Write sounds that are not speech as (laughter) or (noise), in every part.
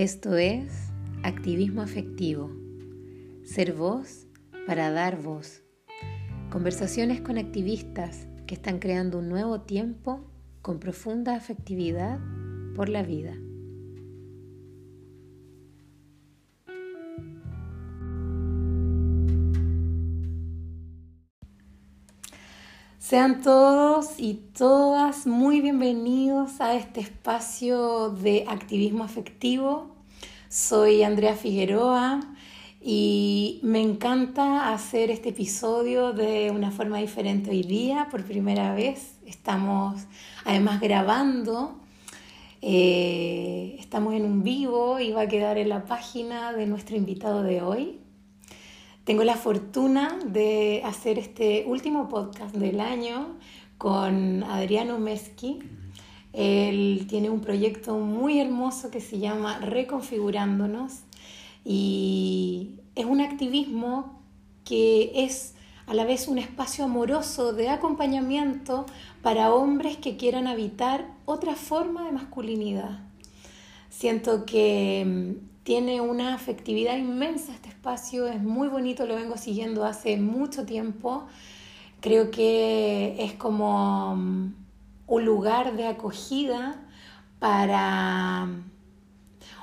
Esto es activismo afectivo, ser voz para dar voz. Conversaciones con activistas que están creando un nuevo tiempo con profunda afectividad por la vida. Sean todos y todas muy bienvenidos a este espacio de activismo afectivo. Soy Andrea Figueroa y me encanta hacer este episodio de una forma diferente hoy día. Por primera vez estamos además grabando. Eh, estamos en un vivo y va a quedar en la página de nuestro invitado de hoy. Tengo la fortuna de hacer este último podcast del año con Adriano Meschi. Él tiene un proyecto muy hermoso que se llama Reconfigurándonos y es un activismo que es a la vez un espacio amoroso de acompañamiento para hombres que quieran habitar otra forma de masculinidad. Siento que tiene una afectividad inmensa este espacio, es muy bonito, lo vengo siguiendo hace mucho tiempo. Creo que es como mm, un lugar de acogida para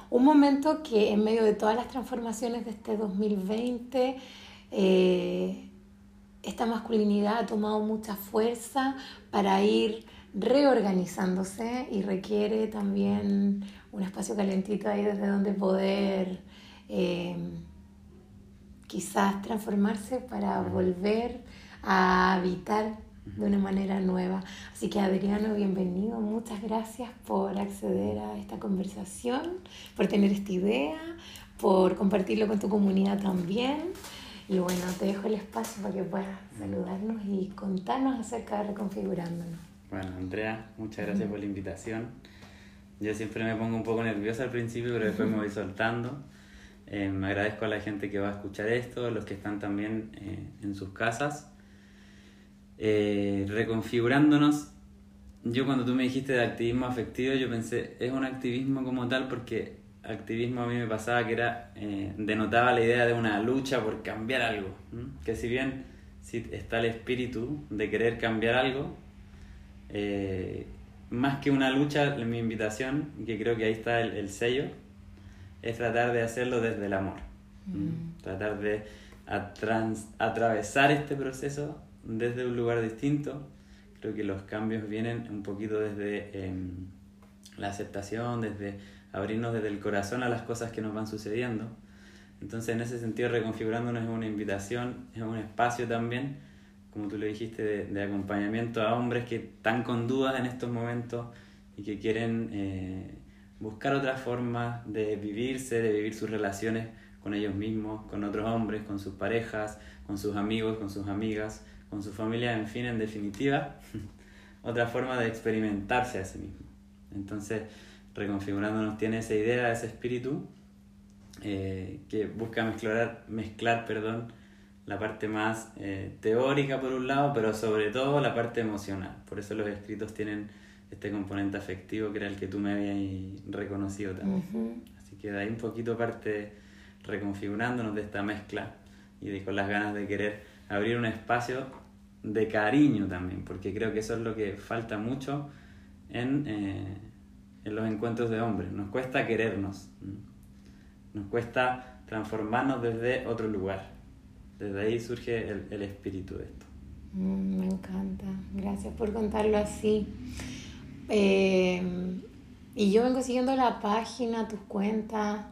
un momento que en medio de todas las transformaciones de este 2020, eh, esta masculinidad ha tomado mucha fuerza para ir reorganizándose y requiere también un espacio calentito ahí desde donde poder eh, quizás transformarse para volver a habitar de una manera nueva. Así que Adriano, bienvenido, muchas gracias por acceder a esta conversación, por tener esta idea, por compartirlo con tu comunidad también. Y bueno, te dejo el espacio para que puedas saludarnos y contarnos acerca de Reconfigurándonos. Bueno, Andrea, muchas gracias por la invitación. Yo siempre me pongo un poco nerviosa al principio, pero después me voy soltando. Eh, me agradezco a la gente que va a escuchar esto, los que están también eh, en sus casas. Eh, reconfigurándonos, yo cuando tú me dijiste de activismo afectivo, yo pensé, es un activismo como tal porque activismo a mí me pasaba que era, denotaba la idea de una lucha por cambiar algo. Que si bien si está el espíritu de querer cambiar algo, eh, más que una lucha, mi invitación, que creo que ahí está el, sello, es tratar de hacerlo desde el amor. Mm. Tratar de atravesar este proceso desde un lugar distinto. Creo que los cambios vienen un poquito desde em, la aceptación, desde abrirnos desde el corazón a las cosas que nos van sucediendo. Entonces, en ese sentido, reconfigurándonos es una invitación, es un espacio también como tú le dijiste, de, acompañamiento a hombres que están con dudas en estos momentos y que quieren eh, buscar otra forma de vivirse, de vivir sus relaciones con ellos mismos, con otros hombres, con sus parejas, con sus amigos, con sus amigas, con su familia, en fin, en definitiva, (laughs) otra forma de experimentarse a sí mismo. Entonces, reconfigurándonos tiene esa idea, ese espíritu eh, que busca mezclar, mezclar perdón, la parte más eh, teórica por un lado, pero sobre todo la parte emocional. Por eso los escritos tienen este componente afectivo que era el que tú me habías reconocido también. Así que de ahí un poquito parte reconfigurándonos de esta mezcla y de, con las ganas de querer abrir un espacio de cariño también, porque creo que eso es lo que falta mucho en, eh, en los encuentros de hombres. Nos cuesta querernos, nos cuesta transformarnos desde otro lugar. Desde ahí surge el, espíritu de esto. Mm, me encanta, gracias por contarlo así. Eh, y yo vengo siguiendo la página, tus cuentas,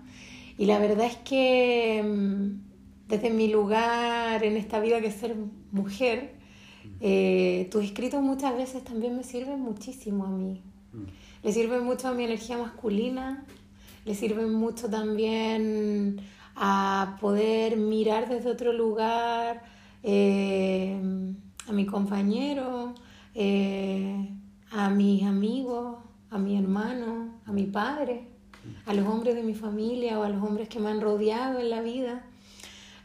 y la verdad es que mm, desde mi lugar en esta vida que es ser mujer, eh, tus escritos muchas veces también me sirven muchísimo a mí. Mm. Le sirven mucho a mi energía masculina, le sirven mucho también a poder mirar desde otro lugar eh, a mi compañero, eh, a mis amigos, a mi hermano, a mi padre, a los hombres de mi familia o a los hombres que me han rodeado en la vida.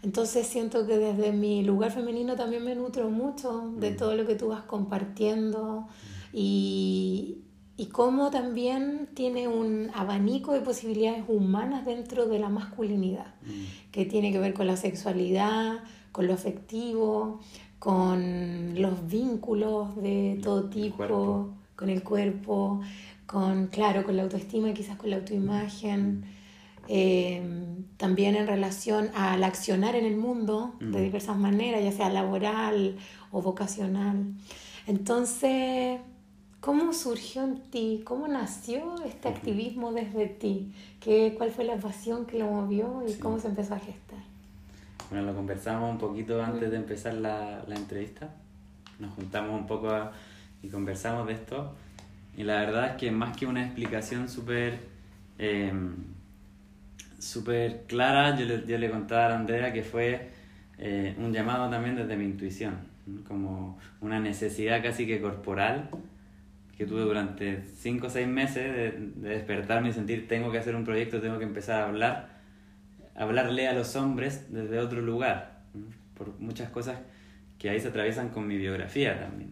Entonces siento que desde mi lugar femenino también me nutro mucho de mm. todo lo que tú vas compartiendo y, y cómo también tiene un abanico de posibilidades humanas dentro de la masculinidad, mm. que tiene que ver con la sexualidad, con lo afectivo, con los vínculos de todo tipo, con el cuerpo, con, claro, con la autoestima y quizás con la autoimagen. Eh, también en relación al accionar en el mundo de mm. diversas maneras, ya sea laboral o vocacional. Entonces, ¿Cómo surgió en ti? ¿Cómo nació este activismo desde ti? ¿Qué, ¿Cuál fue la pasión que lo movió y cómo se empezó a gestar? Bueno, lo conversamos un poquito antes de empezar la, la entrevista. Nos juntamos un poco y conversamos de esto. Y la verdad es que más que una explicación súper eh, súper clara, yo le, yo le contaba a Andrea que fue eh, un llamado también desde mi intuición, como una necesidad casi que corporal que tuve durante 5 o 6 meses de, despertarme y sentir tengo que hacer un proyecto, tengo que empezar a hablar, hablarle a los hombres desde otro lugar, por muchas cosas que ahí se atraviesan con mi biografía también.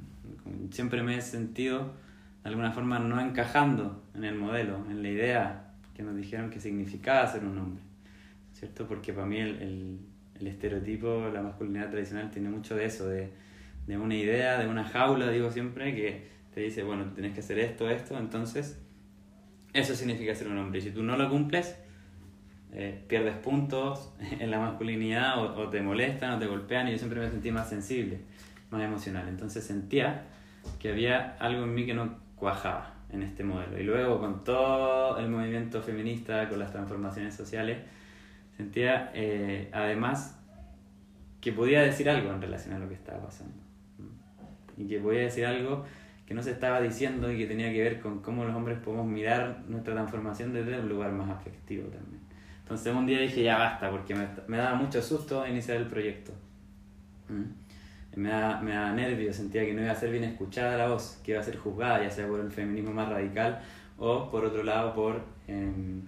Siempre me he sentido de alguna forma no encajando en el modelo, en la idea que nos dijeron que significaba ser un hombre, ¿cierto? Porque para mí el, el, el estereotipo, la masculinidad tradicional tiene mucho de eso, de, de una idea, de una jaula, digo siempre, que te dice, bueno, tienes que hacer esto, esto, entonces eso significa ser un hombre. Y si tú no lo cumples, eh, pierdes puntos (laughs) en la masculinidad o, te molestan o te golpean y yo siempre me sentí más sensible, más emocional. Entonces sentía que había algo en mí que no cuajaba en este modelo. Y luego con todo el movimiento feminista, con las transformaciones sociales, sentía eh, además que podía decir algo en relación a lo que estaba pasando. Y que podía decir algo que no se estaba diciendo y que tenía que ver con cómo los hombres podemos mirar nuestra transformación desde un lugar más afectivo también. Entonces un día dije, ya basta, porque me, me daba mucho susto iniciar el proyecto. ¿Mm? Me daba, me daba nervios, sentía que no iba a ser bien escuchada la voz, que iba a ser juzgada, ya sea por el feminismo más radical o por otro lado por em,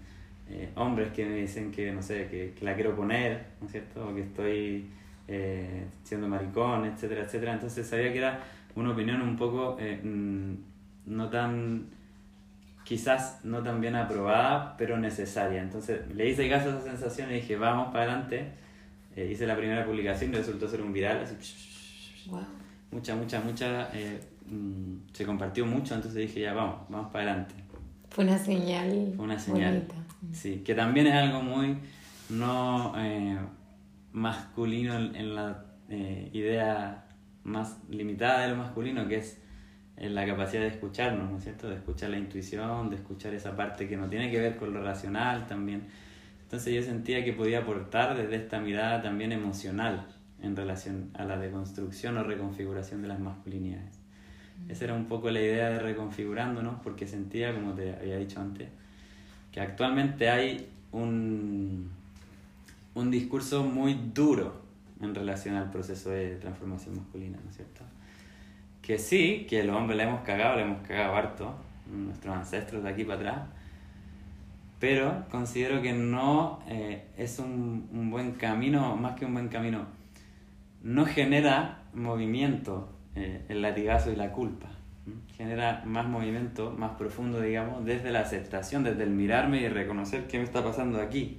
eh, hombres que me dicen que, no sé, que, que, la quiero poner, ¿no es cierto? O que estoy eh, siendo maricón, etcétera, etcétera. Entonces sabía que era una opinión un poco eh, mm, no tan, quizás no tan bien aprobada, pero necesaria. Entonces le hice caso a esa sensación y dije, vamos para adelante. Eh, hice la primera publicación y resultó ser un viral. Mucha, mucha, mucha. Eh, mm, se compartió mucho, entonces dije, ya vamos, vamos para adelante. Fue una señal. Fue una señal. Sí, que también es algo muy no masculino en la idea más limitada de lo masculino, que es la capacidad de escucharnos, ¿no es cierto? De escuchar la intuición, de escuchar esa parte que no tiene que ver con lo racional también. Entonces yo sentía que podía aportar desde esta mirada también emocional en relación a la deconstrucción o reconfiguración de las masculinidades. Mm. Esa era un poco la idea de reconfigurándonos, porque sentía, como te había dicho antes, que actualmente hay un, un discurso muy duro en relación al proceso de transformación masculina, ¿no es cierto? Que sí, que los hombres le hemos cagado, le hemos cagado harto, nuestros ancestros de aquí para atrás, pero considero que no eh, es un, un, buen camino, más que un buen camino, no genera movimiento eh, el latigazo y la culpa, genera más movimiento, más profundo, digamos, desde la aceptación, desde el mirarme y reconocer qué me está pasando aquí,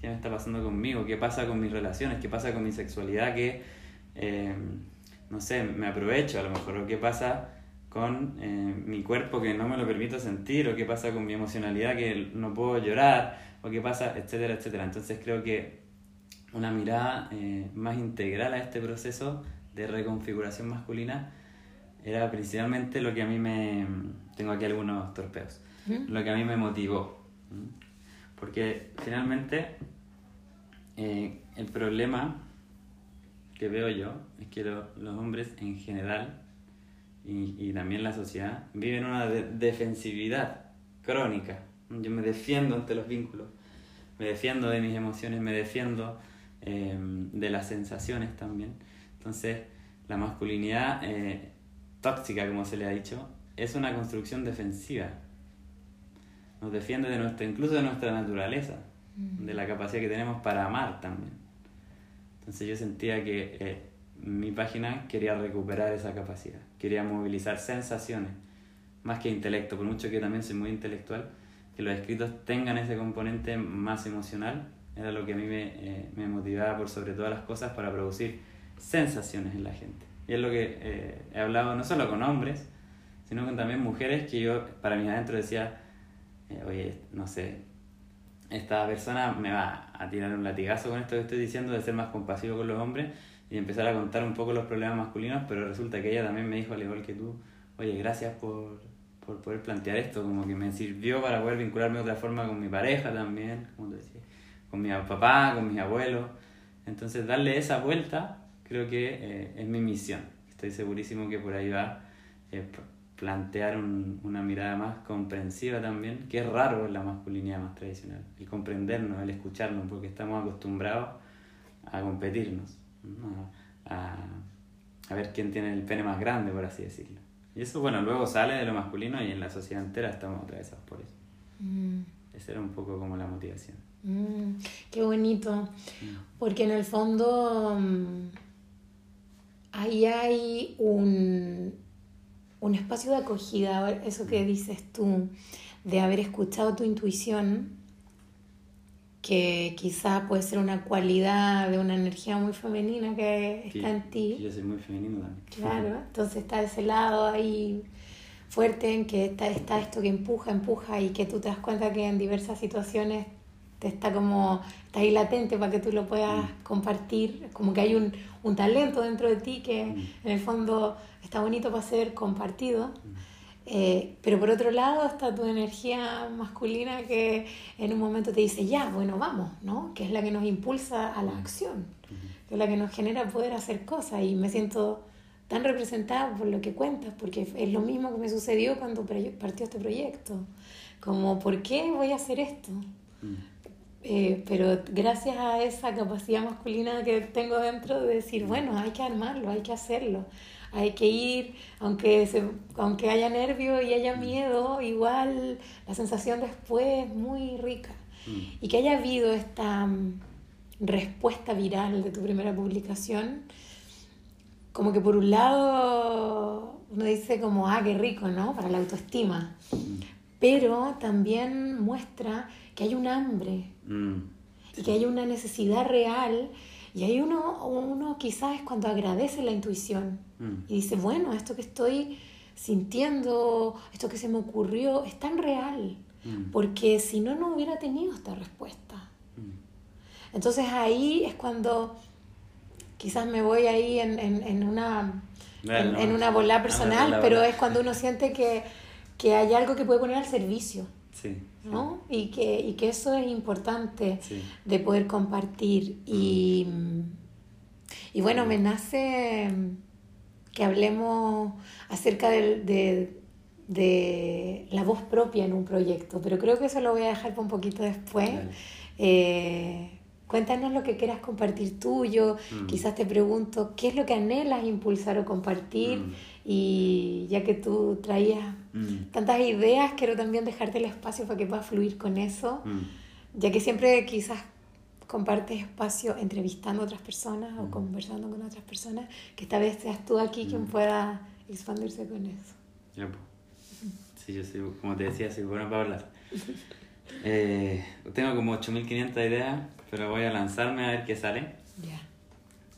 qué me está pasando conmigo, qué pasa con mis relaciones, qué pasa con mi sexualidad, que, eh, no sé, me aprovecho a lo mejor, o qué pasa con eh, mi cuerpo que no me lo permito sentir, o qué pasa con mi emocionalidad que no puedo llorar, o qué pasa, etcétera, etcétera. Entonces creo que una mirada eh, más integral a este proceso de reconfiguración masculina era principalmente lo que a mí me... Tengo aquí algunos torpeos. Lo que a mí me motivó. Porque finalmente eh, el problema que veo yo es que los hombres en general y, y, también la sociedad viven una defensividad crónica. Yo me defiendo ante los vínculos, me defiendo de mis emociones, me defiendo eh, de las sensaciones también. Entonces, la masculinidad eh, tóxica, como se le ha dicho, es una construcción defensiva. Nos defiende de nuestra, incluso de nuestra naturaleza de la capacidad que tenemos para amar también. Entonces yo sentía que eh, mi página quería recuperar esa capacidad, quería movilizar sensaciones, más que intelecto, por mucho que también soy muy intelectual, que los escritos tengan ese componente más emocional, era lo que a mí me, eh, me motivaba por sobre todas las cosas para producir sensaciones en la gente. Y es lo que eh, he hablado no solo con hombres, sino con también mujeres que yo para mí adentro decía, eh, oye, no sé, esta persona me va a tirar un latigazo con esto que estoy diciendo de ser más compasivo con los hombres y empezar a contar un poco los problemas masculinos, pero resulta que ella también me dijo, al igual que tú, oye, gracias por, por poder plantear esto, como que me sirvió para poder vincularme de otra forma con mi pareja también, como te decía, con mi papá, con mis abuelos. Entonces darle esa vuelta creo que eh, es mi misión. Estoy segurísimo que por ahí va eh, plantear una mirada más comprensiva también, que es raro en la masculinidad más tradicional, el comprendernos, el escucharnos, porque estamos acostumbrados a competirnos, a, a ver quién tiene el pene más grande, por así decirlo. Y eso, bueno, luego sale de lo masculino y en la sociedad entera estamos atravesados por eso. Mm. Esa era un poco como la motivación. Mm, qué bonito. Mm. Porque en el fondo ahí hay un, un espacio de acogida, eso que dices tú, de haber escuchado tu intuición que quizá puede ser una cualidad de una energía muy femenina que está en ti. yo soy muy femenino también. Claro, (laughs) entonces está ese lado ahí fuerte en que está, está esto que empuja, empuja y que tú te das cuenta que en diversas situaciones te está como, está ahí latente para que tú lo puedas mm. compartir, como que hay un, un, talento dentro de ti que mm. en el fondo está bonito para ser compartido. Mm. Eh, pero por otro lado está tu energía masculina que en un momento te dice, ya, bueno, vamos, ¿no? Que es la que nos impulsa a la acción, que es la que nos genera poder hacer cosas. Y me siento tan representada por lo que cuentas, porque es lo mismo que me sucedió cuando partió este proyecto. Como, ¿por qué voy a hacer esto? Eh, pero gracias a esa capacidad masculina que tengo dentro de decir, bueno, hay que armarlo, hay que hacerlo hay que ir, aunque, se, aunque haya nervio y haya miedo, igual la sensación después es muy rica. Mm. Y que haya habido esta mm, respuesta viral de tu primera publicación, como que por un lado uno dice como, ah, qué rico, ¿no? Para la autoestima. Mm. Pero también muestra que hay un hambre y que hay una necesidad real y ahí uno, uno quizás es cuando agradece la intuición mm. y dice, bueno, esto que estoy sintiendo, esto que se me ocurrió, es tan real, mm. porque si no, no hubiera tenido esta respuesta. Mm. Entonces ahí es cuando quizás me voy ahí en, en, en una, en, una bola personal, pero es cuando uno siente que, que hay algo que puede poner al servicio. Sí. ¿No? Y, que, y que eso es importante de poder compartir. Y, y bueno, me nace que hablemos acerca de, de, la voz propia en un proyecto, pero creo que eso lo voy a dejar para un poquito después. Eh, cuéntanos lo que quieras compartir tuyo, mm. quizás te pregunto qué es lo que anhelas impulsar o compartir. Mm. Y ya que tú traías mm. tantas ideas, quiero también dejarte el espacio para que puedas fluir con eso, mm. ya que siempre quizás compartes espacio entrevistando a otras personas o mm. conversando con otras personas, que esta vez seas tú aquí quien pueda expandirse con eso. Ya, pues. Sí, yo soy, como te decía, soy bueno para hablar. (laughs) Eh, tengo como 8500 ideas, pero voy a lanzarme a ver qué sale. Ya.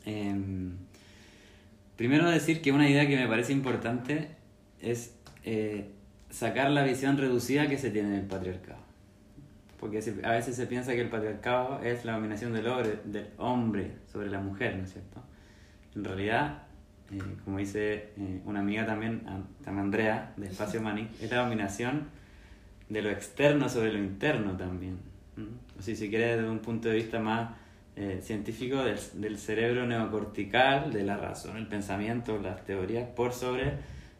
Em, Primero decir que una idea que me parece importante es eh, sacar la visión reducida que se tiene del patriarcado. Porque a veces se piensa que el patriarcado es la dominación del hombre, sobre la mujer, ¿no es cierto? En realidad, eh, como dice eh, una amiga también, también Andrea, de Espacio Mani, es la dominación de lo externo sobre lo interno también. O si se quiere desde un punto de vista más eh, científico del, del, cerebro neocortical, de la razón, el pensamiento, las teorías, por sobre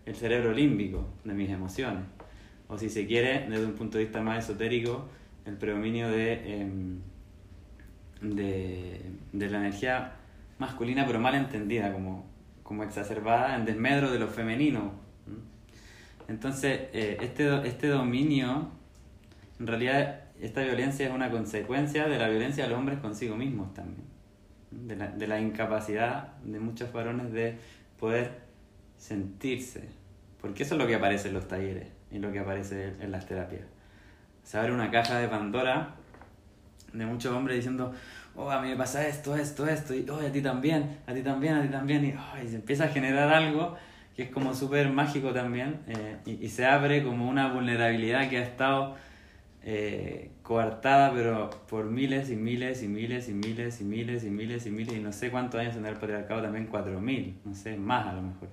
el cerebro límbico de mis emociones. O si se quiere, desde un punto de vista más esotérico, el predominio de, em, de, de, la energía masculina, pero mal entendida, como, como exacerbada en desmedro de lo femenino. Entonces, eh, este, este dominio, en realidad esta violencia es una consecuencia de la violencia de los hombres consigo mismos también, de la, de la incapacidad de muchos varones de poder sentirse, porque eso es lo que aparece en los talleres. y lo que aparece en las terapias. Se abre una caja de Pandora de muchos hombres diciendo, oh, a mí me pasa esto, esto, esto, y oh, a ti también, a ti también, a ti también, y, oh, y se empieza a generar algo que es como súper mágico también, eh, y, y, se abre como una vulnerabilidad que ha estado eh, coartada, pero por miles y miles y miles y miles y miles y miles y miles, y no sé cuántos años en el patriarcado, también cuatro mil, no sé, más a lo mejor.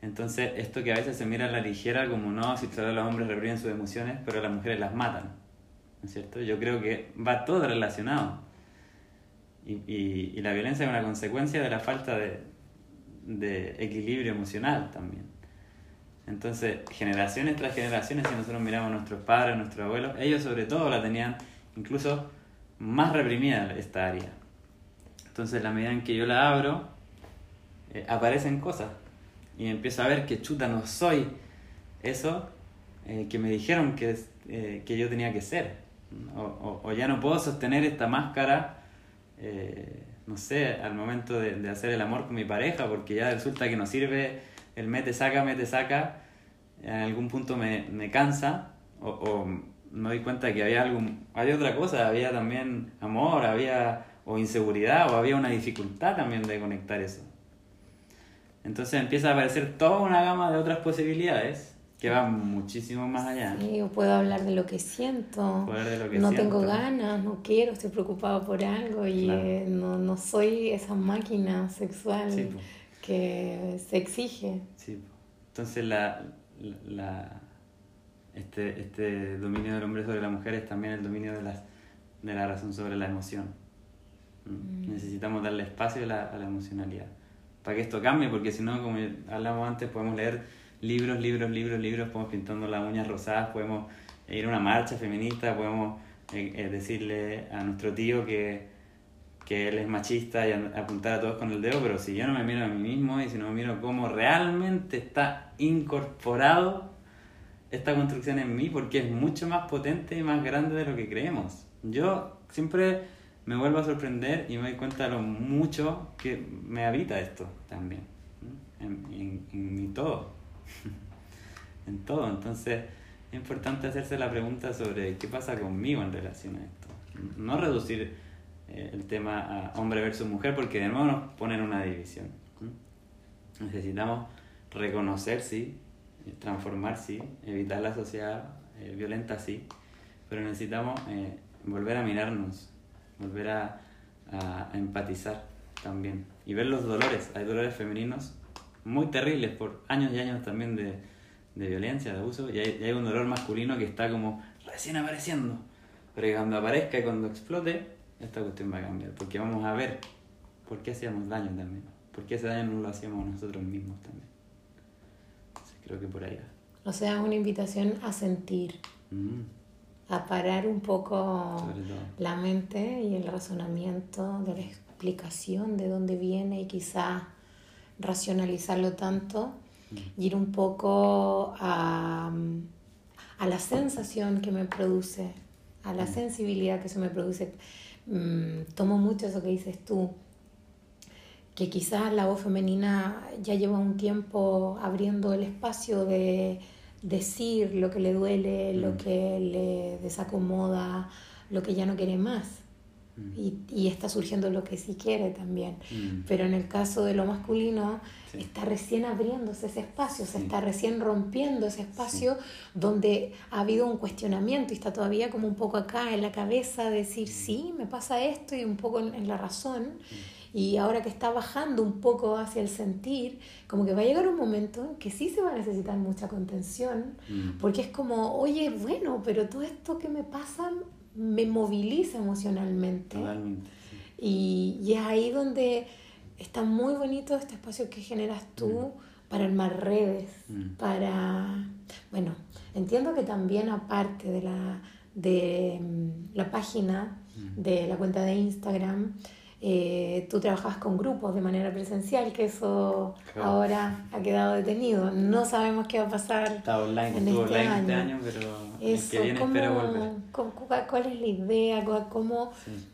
Entonces, esto que a veces se mira a la ligera como no, si todos los hombres reprimen sus emociones, pero las mujeres las matan, ¿no es cierto? Yo creo que va todo relacionado. Y, y, y la violencia es una consecuencia de la falta de, de equilibrio emocional también. Entonces, generaciones tras generaciones, si nosotros miramos a nuestros padres, a nuestros abuelos, ellos sobre todo la tenían incluso más reprimida esta área. Entonces, la medida en que yo la abro, eh, aparecen cosas. Y empiezo a ver que chuta, no soy eso eh, que me dijeron que, eh, que yo tenía que ser. O, o, o, ya no puedo sostener esta máscara, no sé, al momento de, de hacer el amor con mi pareja, porque ya resulta que no sirve el mete saca, mete saca, en algún punto me, me cansa o, o, me doy cuenta que había algo, había otra cosa, había también amor, había o inseguridad o había una dificultad también de conectar eso. Entonces empieza a aparecer toda una gama de otras posibilidades que van muchísimo más allá. Sí, yo puedo hablar de lo que siento. Lo que no siento. tengo ganas, no quiero, estoy preocupado por algo y Claro. eh, no, no soy esa máquina sexual Sí. Que se exige. Sí. Entonces la, la, este, este dominio del hombre sobre la mujer es también el dominio de, las, de la razón sobre la emoción. ¿Mm? Mm. Necesitamos darle espacio a la, a la emocionalidad para que esto cambie, porque si no, como hablamos antes, podemos leer libros, libros, libros, libros, podemos pintando las uñas rosadas, podemos ir a una marcha feminista, podemos eh, eh, decirle a nuestro tío que, que él es machista y apuntar a todos con el dedo, pero si yo no me miro a mí mismo y si no me miro cómo realmente está incorporado esta construcción en mí, porque es mucho más potente y más grande de lo que creemos. Yo siempre me vuelvo a sorprender y me doy cuenta de lo mucho que me habita esto también, en, en, en mi todo, (laughs) en todo. Entonces es importante hacerse la pregunta sobre qué pasa conmigo en relación a esto. No reducir eh, el tema a hombre versus mujer porque de nuevo nos ponen una división. Necesitamos reconocer, sí, eh, transformar, sí, evitar la sociedad eh, violenta, sí, pero necesitamos eh, volver a mirarnos, volver a, a- empatizar también y ver los dolores. Hay dolores femeninos muy terribles por años y años también de, de violencia, de abuso, y hay, y hay un dolor masculino que está como recién apareciendo, pero cuando aparezca y cuando explote, esta cuestión va a cambiar, porque vamos a ver por qué hacíamos daño también, por qué ese daño no lo hacíamos nosotros mismos también. Entonces, creo que por ahí va. O sea, es una invitación a sentir, Mm, a parar un poco la mente y el razonamiento de la explicación de dónde viene y quizás racionalizarlo tanto y ir un poco a, a la sensación que me produce, a la sensibilidad que eso me produce. Mm, tomo mucho eso que dices tú, que quizás la voz femenina ya lleva un tiempo abriendo el espacio de decir lo que le duele, lo Mm. que le desacomoda, lo que ya no quiere más. Mm, Y, y está surgiendo lo que sí quiere también. mm, Pero en el caso de lo masculino, Sí. está recién abriéndose ese espacio, se está recién rompiendo ese espacio donde ha habido un cuestionamiento y está todavía como un poco acá en la cabeza, decir, sí, me pasa esto y un poco en, en la razón. Y ahora que está bajando un poco hacia el sentir, como que va a llegar un momento en que sí se va a necesitar mucha contención, mm. porque es como, oye, bueno, pero todo esto que me pasa me moviliza emocionalmente. Totalmente. sí. Y, y es ahí donde está muy bonito este espacio que generas tú para armar redes, Mm. para... Bueno, entiendo que también aparte de la, de mm, la página, Mm. de la cuenta de Instagram, eh, tú trabajabas con grupos de manera presencial, que eso Claro. ahora ha quedado detenido. No sabemos qué va a pasar Está online, en estuvo este online este año. año, pero el eso, que viene ¿cómo- espero volver. cómo- ¿cuál es la idea? ¿Cómo, Sí.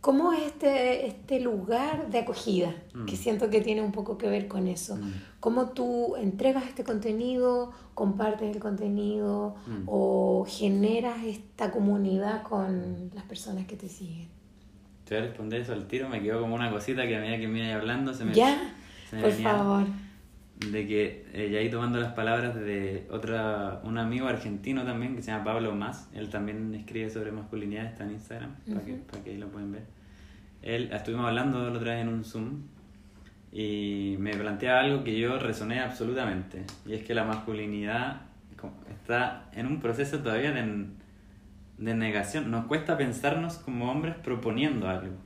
¿Cómo es este, este lugar de acogida? Que siento que tiene un poco que ver con eso. ¿Cómo tú entregas este contenido, compartes el contenido o generas esta comunidad con las personas que te siguen? Te voy a responder eso al tiro, me quedó como una cosita que a medida que me iba hablando se me... Ya, por favor de que eh, ya ahí tomando las palabras de otra, un amigo argentino también que se llama Pablo Más, él también escribe sobre masculinidad, está en Instagram, para, que, para que ahí lo pueden ver. Él, estuvimos hablando la otra vez en un Zoom y me planteaba algo que yo resoné absolutamente, y es que la masculinidad está en un proceso todavía de, de negación, nos cuesta pensarnos como hombres proponiendo algo,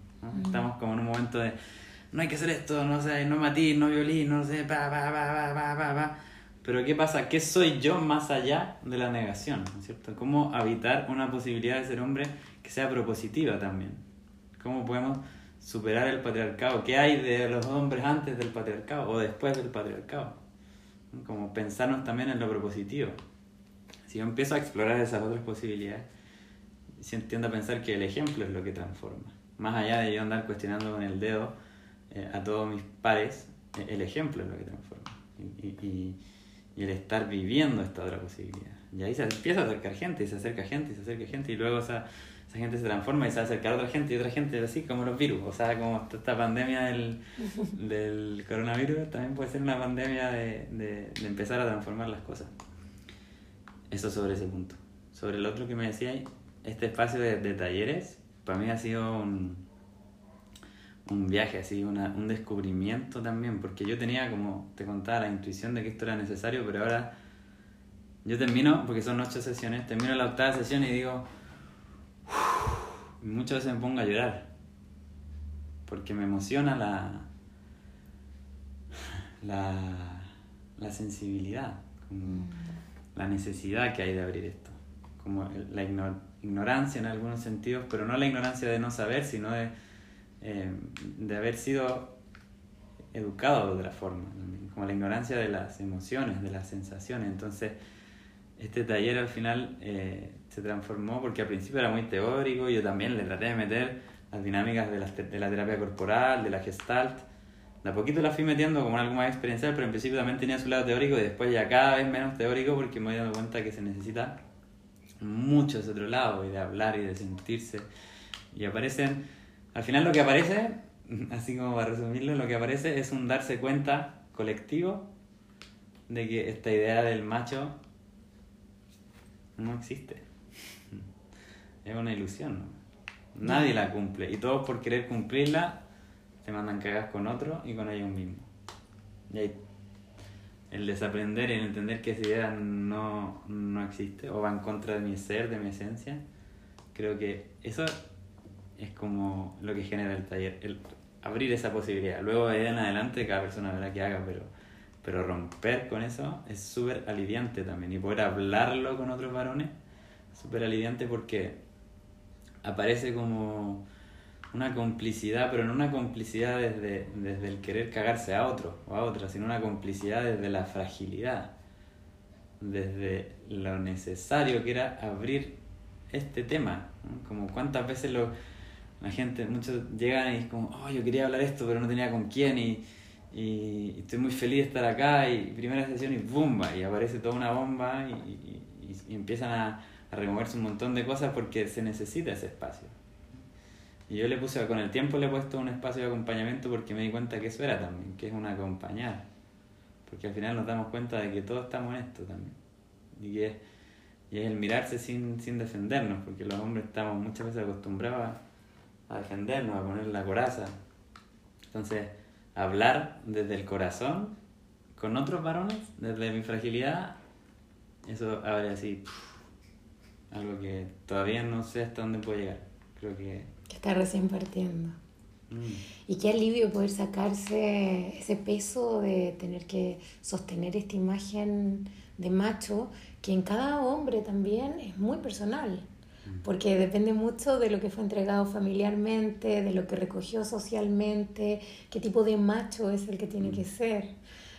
estamos como en un momento de no hay que hacer esto, no sé, no matiz, no violín, no sé, pa, pa, pa, pa, pa, pa, Pero ¿qué pasa? ¿Qué soy yo más allá de la negación? ¿cierto? ¿Cómo habitar una posibilidad de ser hombre que sea propositiva también? ¿Cómo podemos superar el patriarcado? ¿Qué hay de los hombres antes del patriarcado o después del patriarcado? Como pensarnos también en lo propositivo. Si yo empiezo a explorar esas otras posibilidades, si entiendo a pensar que el ejemplo es lo que transforma. Más allá de yo andar cuestionando con el dedo eh, a todos mis pares, eh, el ejemplo es lo que transforma. Y, y, y, el estar viviendo esta otra posibilidad. Y ahí se empieza a acercar gente, y se acerca gente, y se acerca gente, y luego esa, esa gente se transforma y se va a otra gente, y otra gente, así como los virus. O sea, como esta pandemia del, (laughs) del coronavirus también puede ser una pandemia de, de, de empezar a transformar las cosas. Eso sobre ese punto. Sobre el otro que me decía, este espacio de, talleres, para mí ha sido un, un viaje, así, una, un descubrimiento también, porque yo tenía, como te contaba, la intuición de que esto era necesario, pero ahora yo termino, porque son ocho sesiones, termino la octava sesión y digo, muchas veces me pongo a llorar, porque me emociona la, la, la sensibilidad, como la necesidad que hay de abrir esto, como la ignorancia en algunos sentidos, pero no la ignorancia de no saber, sino de eh, de haber sido educado de otra forma, como la ignorancia de las emociones, de las sensaciones. Entonces, este taller al final eh, se transformó porque al principio era muy teórico, yo también le traté de meter las dinámicas de la, de la terapia corporal, de la gestalt. De a poquito la fui metiendo como algo más experiencial, pero en principio también tenía su lado teórico y después ya cada vez menos teórico porque me he dado cuenta que se necesita mucho ese otro lado y de hablar y de sentirse. Y aparecen al final lo que aparece, (laughs) así como para resumirlo, lo que aparece es un darse cuenta colectivo de que esta idea del macho no existe. (laughs) Es una ilusión. Nadie la cumple. Y todos por querer cumplirla se mandan cagas con otro y con ellos mismos. El desaprender el entender que esa idea no, no existe o va en contra de mi ser, de mi esencia, creo que eso es como lo que genera el taller, el abrir esa posibilidad. Luego de ahí en adelante cada persona verá que haga, pero, pero romper con eso es súper aliviante también. Y poder hablarlo con otros varones, súper aliviante porque aparece como una complicidad, pero no una complicidad desde, desde el querer cagarse a otro o a otra, sino una complicidad desde la fragilidad, desde lo necesario que era abrir este tema, como cuántas veces lo la gente, muchos llegan y es como, oh, yo quería hablar esto, pero no tenía con quién y, y, estoy muy feliz de estar acá y primera sesión y ¡bumba! Y aparece toda una bomba y, y empiezan a, a, removerse un montón de cosas porque se necesita ese espacio. Y yo le puse, con el tiempo le he puesto un espacio de acompañamiento porque me di cuenta que eso era también, que es un acompañar. Porque al final nos damos cuenta de que todos estamos en esto también. Y es, y es el mirarse sin, sin defendernos, porque los hombres estamos muchas veces acostumbrados a defendernos, a poner la coraza. Entonces, hablar desde el corazón con otros varones, desde mi fragilidad, eso abre así algo que todavía no sé hasta dónde puede llegar. Creo que... Que está recién partiendo. Mm. Y qué alivio poder sacarse ese peso de tener que sostener esta imagen de macho que en cada hombre también es muy personal porque depende mucho de lo que fue entregado familiarmente, de lo que recogió socialmente, qué tipo de macho es el que tiene que ser.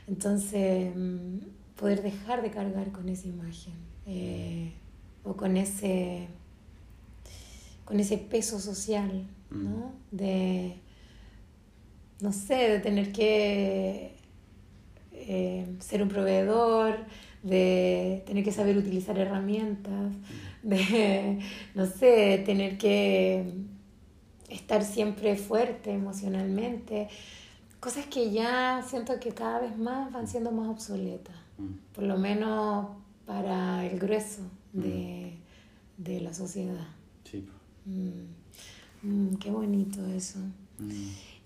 Entonces, mm, poder dejar de cargar con esa imagen eh, o con ese, con ese peso social ¿no? De, no sé, de tener que eh, ser un proveedor, de tener que saber utilizar herramientas, de, no sé, tener que estar siempre fuerte emocionalmente, cosas que ya siento que cada vez más van siendo más obsoletas, por lo menos para el grueso de, mm. la sociedad. Sí. Mm. qué bonito eso.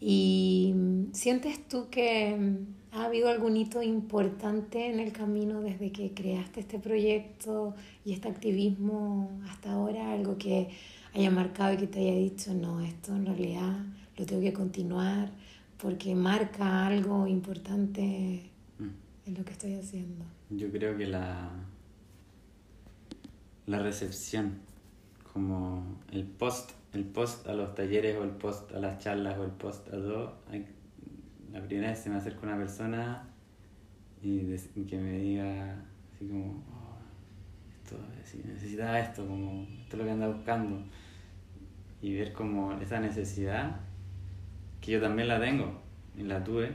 ¿Y sientes tú que ha habido algún hito importante en el camino desde que creaste este proyecto y este activismo hasta ahora? Algo que haya marcado y que te haya dicho, no, esto en realidad lo tengo que continuar porque marca algo importante mm. en lo que estoy haciendo. Yo creo que la, la recepción, como el post, el post a los talleres o el post a las charlas o el post a todo, la primera vez se me acerca una persona y que me diga así como, oh, esto, necesitaba esto, como esto es lo que anda buscando y ver como esa necesidad que yo también la tengo y la tuve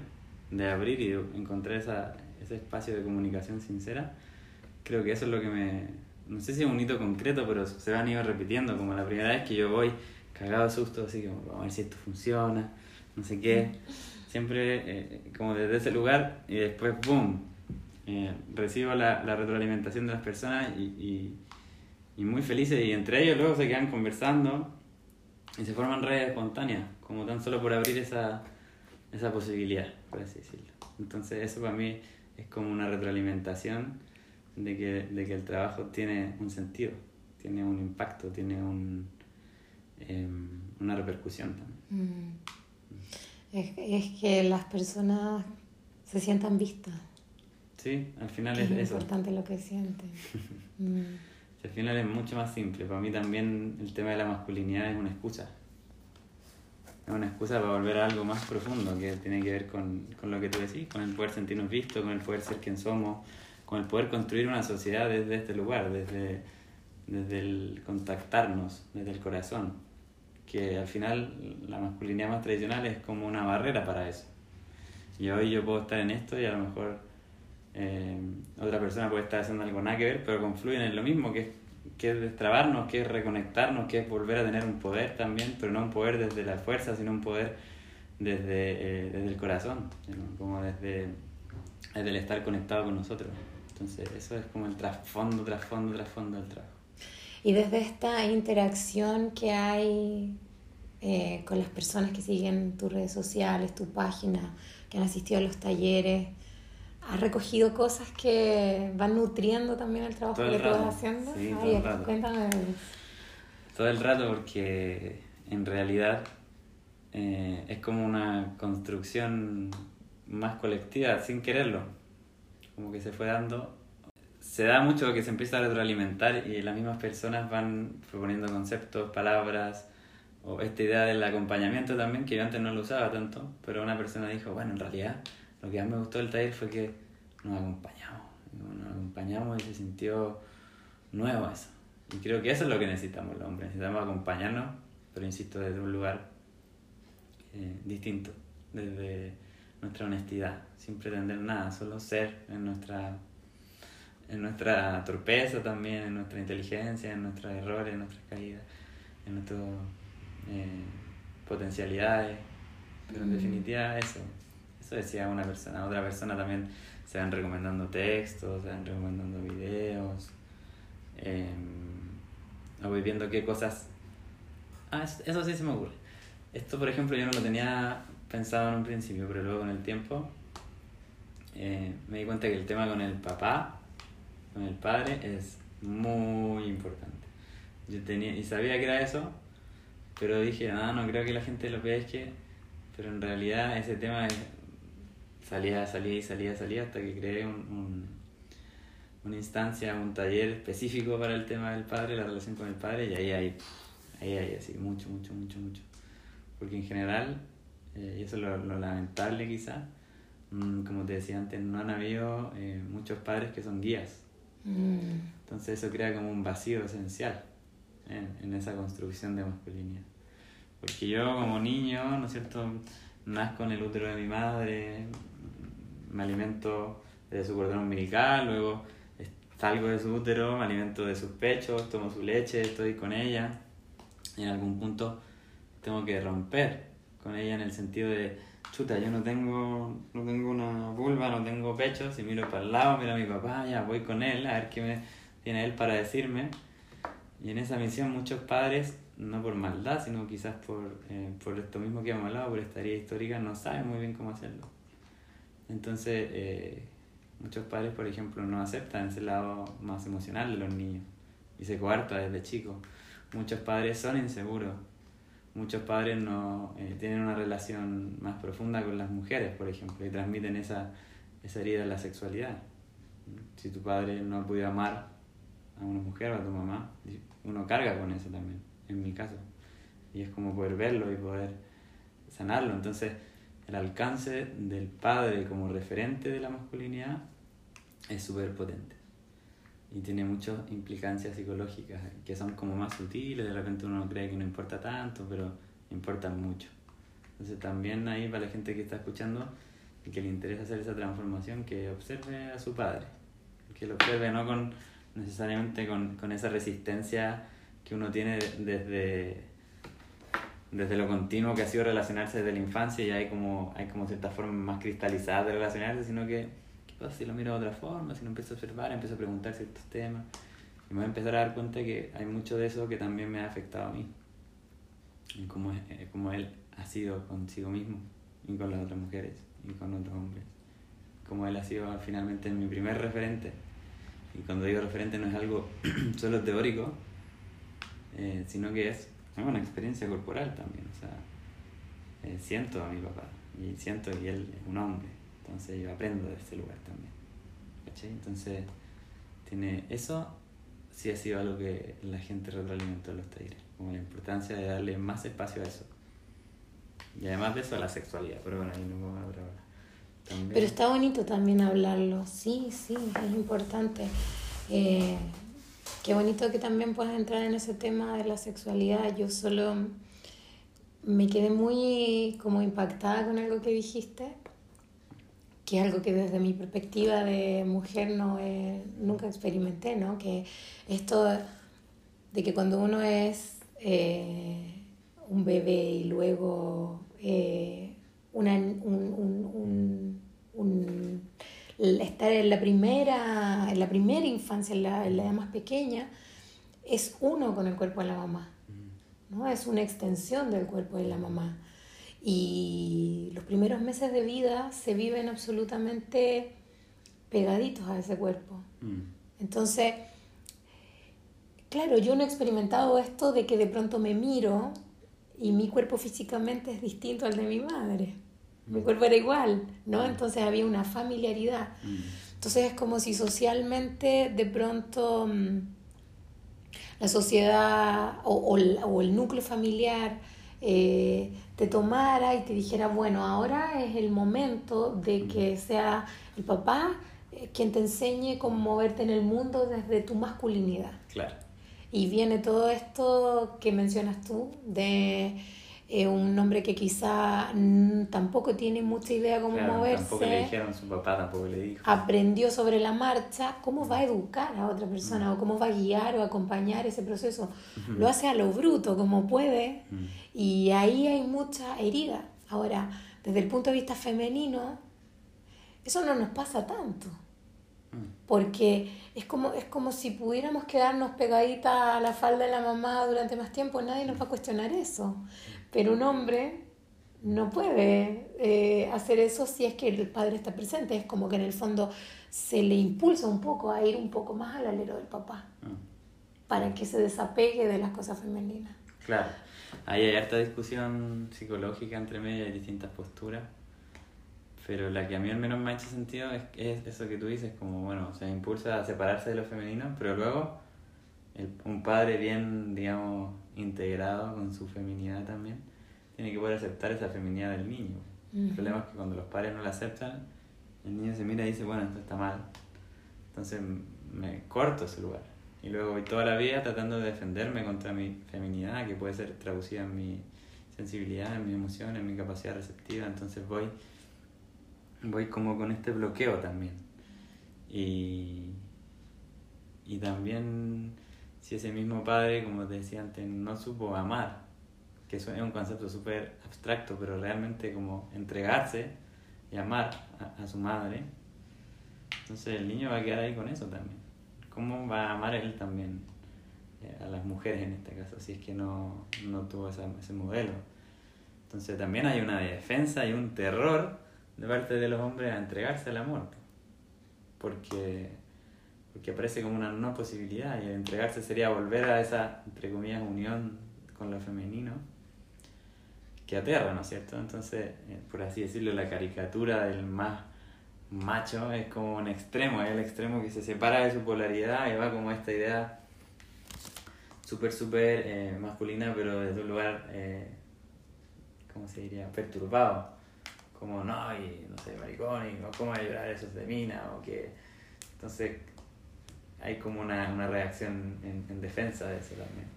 de abrir y encontrar esa, ese espacio de comunicación sincera, creo que eso es lo que me, no sé si es un hito concreto, pero se van ido repitiendo, como la primera vez que yo voy cagado de susto, así como, vamos a ver si esto funciona, no sé qué, siempre eh, como desde ese lugar y después, ¡boom!, eh, recibo la, la, retroalimentación de las personas y, y, y muy felices y entre ellos luego se quedan conversando y se forman redes espontáneas, como tan solo por abrir esa, esa posibilidad, por así decirlo. Entonces eso para mí es como una retroalimentación de que, de que el trabajo tiene un sentido, tiene un impacto, tiene un, em, una repercusión también. Mm. Es, es, que las personas se sientan vistas. Sí, al final es, es importante lo que sienten. (laughs) Mm al final es mucho más simple. Para mí también el tema de la masculinidad es una excusa. Es una excusa para volver a algo más profundo que tiene que ver con, con lo que tú decís, con el poder sentirnos vistos, con el poder ser quien somos, con el poder construir una sociedad desde este lugar, desde, desde el contactarnos, desde el corazón. Que al final la masculinidad más tradicional es como una barrera para eso. Y hoy yo puedo estar en esto y a lo mejor eh, otra persona puede estar haciendo algo nada que ver, pero confluyen en lo mismo, que es, que es destrabarnos, que es reconectarnos, que es volver a tener un poder también, pero no un poder desde la fuerza, sino un poder desde, eh, desde el corazón, como desde, desde el estar conectado con nosotros. Entonces eso es como el trasfondo, trasfondo, trasfondo del trabajo. Y desde esta interacción que hay eh, con las personas que siguen tus redes sociales, tu página, que han asistido a los talleres, has recogido cosas que van nutriendo también el trabajo que tú vas haciendo. Sí, todo el rato. Cuéntame. Todo el rato porque en realidad eh, es como una construcción más colectiva sin quererlo. Como que se fue dando. Se da mucho que se empieza a retroalimentar y las mismas personas van proponiendo conceptos, palabras, o esta idea del acompañamiento también, que yo antes no lo usaba tanto, pero una persona dijo, bueno, en realidad lo que más me gustó del taller fue que nos acompañamos, nos acompañamos y se sintió nuevo eso. Y creo que eso es lo que necesitamos los hombres, necesitamos acompañarnos, pero insisto, desde un lugar eh, distinto, desde nuestra honestidad, sin pretender nada, solo ser en nuestra, en nuestra torpeza también, en nuestra inteligencia, en nuestros errores, en nuestras caídas, en nuestras eh, potencialidades, pero en mm. definitiva eso, eso decía una persona, otra persona también se van recomendando textos, se van recomendando videos, eh, voy viendo qué cosas... Ah, eso sí se me ocurre. Esto, por ejemplo, yo no lo tenía pensado en un principio, pero luego con el tiempo eh, me di cuenta que el tema con el papá, con el padre, es muy importante. Yo tenía, y sabía que era eso, pero dije, ah, no creo que la gente lo vea, es que, pero en realidad ese tema es salía, salía y salía, salía hasta que creé un, una instancia, un taller específico para el tema del padre, la relación con el padre, y ahí hay, ahí hay así, mucho, mucho, mucho, mucho. Porque en general, eh, y eso es lo, lamentable quizá, mm, como te decía antes, no han habido eh, muchos padres que son guías. Mm. Entonces eso crea como un vacío esencial en esa construcción de masculinidad. Porque yo como niño, ¿no es cierto?, nazco en el útero de mi madre, me alimento de su cordón umbilical, luego salgo de su útero, me alimento de sus pechos, tomo su leche, estoy con ella. Y en algún punto tengo que romper con ella en el sentido de, chuta, yo no tengo, no tengo una vulva, no tengo pechos, y miro para el lado, miro a mi papá, ya voy con él, a ver qué tiene él para decirme. Y en esa misión muchos padres, no por maldad, sino quizás por, eh, por esto mismo que hemos hablado, por esta histórica, no saben muy bien cómo hacerlo. Entonces, eh, muchos padres, por ejemplo, no aceptan ese lado más emocional de los niños y se coarta desde chicos. Muchos padres son inseguros. Muchos padres no eh, tienen una relación más profunda con las mujeres, por ejemplo, y transmiten esa, esa herida de la sexualidad. Si tu padre no podido amar a una mujer o a tu mamá, uno carga con eso también, en mi caso. Y es como poder verlo y poder sanarlo. Entonces, el alcance del padre como referente de la masculinidad es súper potente y tiene muchas implicancias psicológicas que son como más sutiles, de repente uno cree que no importa tanto, pero importan mucho. Entonces también ahí para la gente que está escuchando y que le interesa hacer esa transformación, que observe a su padre, que lo observe no con necesariamente con, con esa resistencia que uno tiene desde desde lo continuo que ha sido relacionarse desde la infancia y hay como, hay como ciertas formas más cristalizadas de relacionarse, sino que, ¿qué pasa si lo miro de otra forma? Si lo empiezo a observar, empiezo a preguntar ciertos temas y me voy a empezar a dar cuenta que hay mucho de eso que también me ha afectado a mí, y como, eh, como él ha sido consigo mismo y con las otras mujeres y con otros hombres, como él ha sido finalmente mi primer referente. Y cuando digo referente no es algo (clears throat) solo teórico, eh, sino que es es una experiencia corporal también, o sea, eh, siento a mi papá y siento que él es un hombre, entonces yo aprendo de ese lugar también. ¿cachai? Entonces, tiene eso sí ha sido algo que la gente retroalimentó en los talleres, como la importancia de darle más espacio a eso. Y además de eso a la sexualidad, pero bueno, ahí no vamos a hablar También. Pero está bonito también hablarlo, sí, sí, es importante. Eh, Qué bonito que también puedas entrar en ese tema de la sexualidad. Yo solo me quedé muy como impactada con algo que dijiste, que es algo que desde mi perspectiva de mujer no nunca experimenté, ¿no? Que esto de que cuando uno es eh, un bebé y luego eh, una, un, un estar en la primera, en la primera infancia, en la, edad más pequeña, es uno con el cuerpo de la mamá. ¿no? Es una extensión del cuerpo de la mamá. Y los primeros meses de vida se viven absolutamente pegaditos a ese cuerpo. Mm. Entonces, claro, yo no he experimentado esto de que de pronto me miro y mi cuerpo físicamente es distinto al de mi madre mi cuerpo era igual, ¿no? Mm. Entonces había una familiaridad. Mm. Entonces es como si socialmente de pronto la sociedad o, el núcleo familiar eh, te tomara y te dijera, bueno, ahora es el momento de que sea el papá eh, quien te enseñe cómo moverte en el mundo desde tu masculinidad. Claro. Y viene todo esto que mencionas tú de eh, un hombre que quizá tampoco tiene mucha idea cómo moverse. Tampoco le dijeron su papá, tampoco le dijo. Aprendió sobre la marcha, ¿cómo va a educar a otra persona o cómo va a guiar o acompañar ese proceso? Lo hace a lo bruto, como puede, y ahí hay mucha herida. Ahora, desde el punto de vista femenino, eso no nos pasa tanto. Porque es como, es como si pudiéramos quedarnos pegaditas a la falda de la mamá durante más tiempo, nadie nos va a cuestionar eso. Pero un hombre no puede eh, hacer eso si es que el padre está presente. Es como que en el fondo se le impulsa un poco a ir un poco más al alero del papá ah. para que se desapegue de las cosas femeninas. Claro, ahí hay harta discusión psicológica entre medio, hay distintas posturas, pero la que a mí al menos me ha hecho sentido es, es eso que tú dices, como bueno, se impulsa a separarse de lo femenino, pero luego un padre bien, digamos, integrado con su feminidad también, tiene que poder aceptar esa feminidad del niño. El problema es que cuando los padres no la aceptan, el niño se mira y dice, bueno, esto está mal. Entonces me corto ese lugar. Y luego voy toda la vida tratando de defenderme contra mi feminidad, que puede ser traducida en mi sensibilidad, en mis emociones, en mi capacidad receptiva, entonces voy, voy como con este bloqueo también. Y, y también si ese mismo padre, como te decía antes, no supo amar, que es un concepto súper abstracto, pero realmente como entregarse y amar a, su madre, entonces el niño va a quedar ahí con eso también. ¿Cómo va a amar él también eh, a las mujeres en este caso, si es que no, no tuvo ese modelo? Entonces también hay una defensa y un terror de parte de los hombres a entregarse al amor, porque, porque aparece como una no posibilidad y entregarse sería volver a esa, entre comillas, unión con lo femenino que aterra, ¿no es cierto? Entonces, eh, por así decirlo, la caricatura del más macho es como un extremo, es el extremo que se separa de su polaridad y va como esta idea súper, súper eh, masculina, pero desde un lugar, eh, ¿cómo se diría?, perturbado. Como, no, y no sé, maricón, y cómo va a llorar eso de mina, o que... Entonces, hay como una, una reacción en, en defensa de eso también.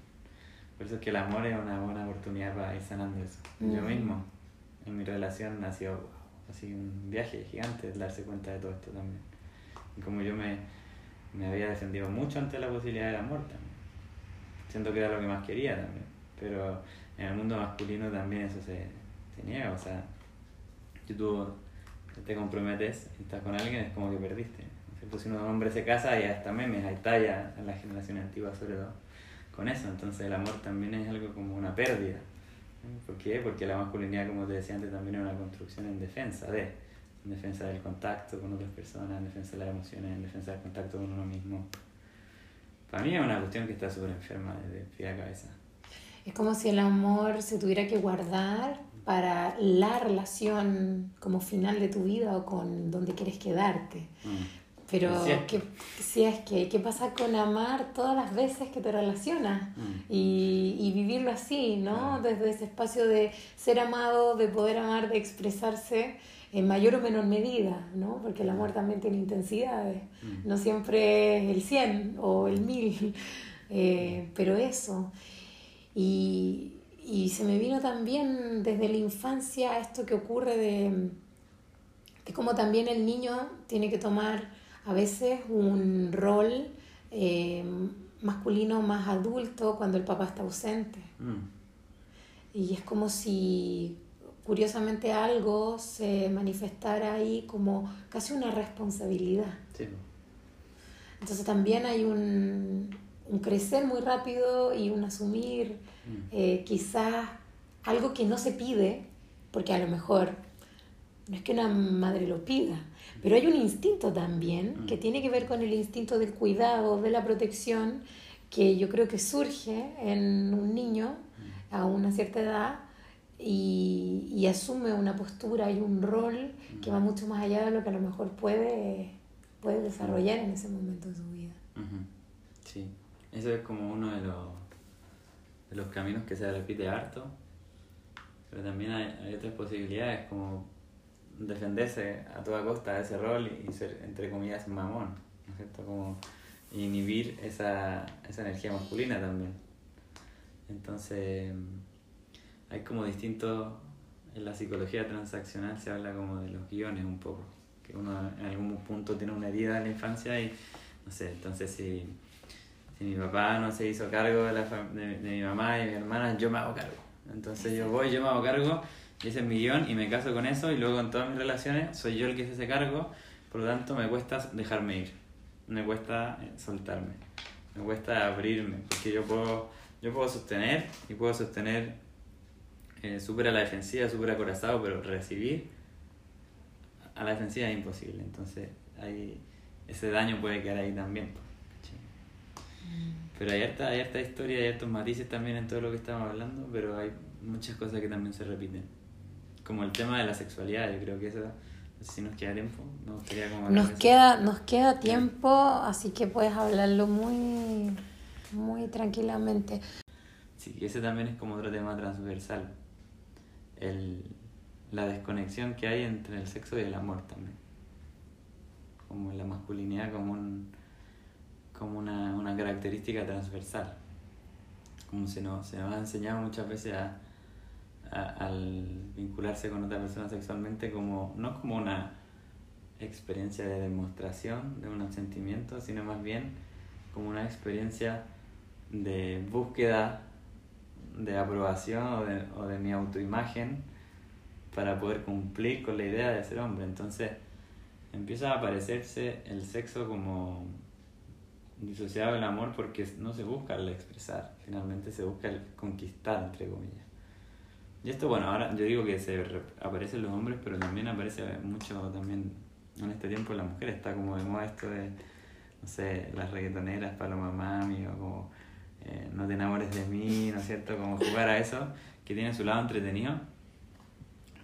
Por eso es que el amor es una buena oportunidad para ir sanando eso. Yo mismo, en mi relación, ha sido así un viaje gigante darse cuenta de todo esto también. Y como yo me, me había defendido mucho ante la posibilidad del amor también. Siento que era lo que más quería también. Pero en el mundo masculino también eso se, se niega. O sea, tú te comprometes y estás con alguien, es como que perdiste. Si un hombre se casa, y hasta memes, hay talla en la generación antigua sobre todo con eso. Entonces el amor también es algo como una pérdida. ¿Por qué? Porque la masculinidad, como te decía antes, también es una construcción en defensa de, en defensa del contacto con otras personas, en defensa de las emociones, en defensa del contacto con uno mismo. Para mí es una cuestión que está súper enferma desde pie a cabeza. Es como si el amor se tuviera que guardar para la relación como final de tu vida o con donde quieres quedarte. Mm. Pero, si es, ¿qué, si es que, ¿qué pasa con amar todas las veces que te relacionas? Mm. Y, y, vivirlo así, ¿no? Desde ese espacio de ser amado, de poder amar, de expresarse en mayor o menor medida, ¿no? Porque el amor también tiene intensidades. Mm. No siempre es el 100 o el 1000, (laughs) eh, pero eso. Y, y se me vino también desde la infancia esto que ocurre de, de cómo también el niño tiene que tomar a veces un rol eh, masculino más adulto cuando el papá está ausente. Mm. Y es como si curiosamente algo se manifestara ahí como casi una responsabilidad. Entonces también hay un, un, crecer muy rápido y un asumir mm. eh, quizás algo que no se pide, porque a lo mejor no es que una madre lo pida, pero hay un instinto también que mm. tiene que ver con el instinto del cuidado, de la protección, que yo creo que surge en un niño mm. a una cierta edad y, y asume una postura y un rol que va mm. mucho más allá de lo que a lo mejor puede, puede desarrollar en ese momento de su vida. Sí, eso es como uno de los, de los caminos que se repite harto, pero también hay, hay otras posibilidades como defenderse a toda costa de ese rol y ser, entre comillas, mamón, ¿no es cierto? Como inhibir esa, esa energía masculina también. Entonces, hay como distintos, en la psicología transaccional se habla como de los guiones un poco, que uno en algún punto tiene una herida en la infancia y, no sé, entonces si, si mi papá no se hizo cargo de, la, de, de mi mamá y mi hermana, yo me hago cargo. Entonces yo voy, yo me hago cargo ese es mi guion y me caso con eso y luego en todas mis relaciones soy yo el que se hace cargo, por lo tanto me cuesta dejarme ir, me cuesta eh, soltarme, me cuesta abrirme, porque yo puedo, yo puedo sostener y puedo sostener eh, súper a la defensiva, súper acorazado, pero recibir a la defensiva es imposible, entonces hay, ese daño puede quedar ahí también. Pero hay harta, hay harta historia, hay hartos matices también en todo lo que estamos hablando, pero hay muchas cosas que también se repiten como el tema de la sexualidad, yo creo que eso, no sé si nos queda tiempo, nos queda, nos queda tiempo, así que puedes hablarlo muy, muy tranquilamente. Sí, ese también es como otro tema transversal, el, la desconexión que hay entre el sexo y el amor también, como la masculinidad como, un, como una, una característica transversal, como se nos, se nos ha enseñado muchas veces a al vincularse con otra persona sexualmente como no como una experiencia de demostración de unos sentimientos, sino más bien como una experiencia de búsqueda de aprobación o de, o de mi autoimagen para poder cumplir con la idea de ser hombre. Entonces empieza a aparecerse el sexo como disociado del amor porque no se busca el expresar, finalmente se busca el conquistar, entre comillas. Y esto, bueno, ahora yo digo que se aparecen los hombres, pero también aparece mucho también en este tiempo la mujer, está como de moda esto de, no sé, las reggaetoneras, Paloma Mami, o como eh, no te enamores de mí, ¿no es cierto? Como jugar a eso, que tiene su lado entretenido,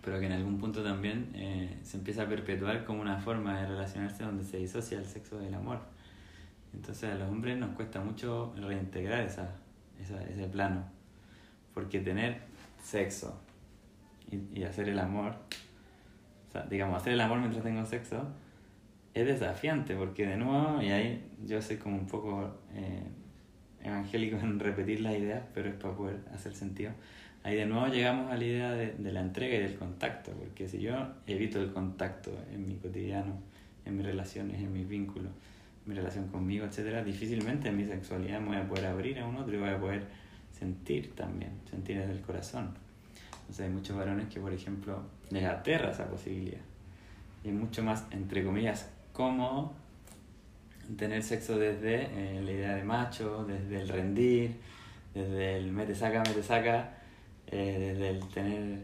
pero que en algún punto también eh, se empieza a perpetuar como una forma de relacionarse donde se disocia el sexo del amor. Entonces a los hombres nos cuesta mucho reintegrar esa, esa ese plano, porque tener sexo y, y hacer el amor, o sea, digamos, hacer el amor mientras tengo sexo, es desafiante, porque de nuevo, y ahí yo soy como un poco eh, evangélico en repetir las ideas, pero es para poder hacer sentido. Ahí de nuevo llegamos a la idea de, de la entrega y del contacto, porque si yo evito el contacto en mi cotidiano, en mis relaciones, en mis vínculos, mi relación conmigo, etcétera, difícilmente en mi sexualidad me voy a poder abrir a un otro y voy a poder sentir también, sentir desde el corazón. Entonces hay muchos varones que, por ejemplo, les aterra esa posibilidad. Y es mucho más, entre comillas, cómodo tener sexo desde eh, la idea de macho, desde el rendir, desde el mete saca, mete saca, eh, desde el tener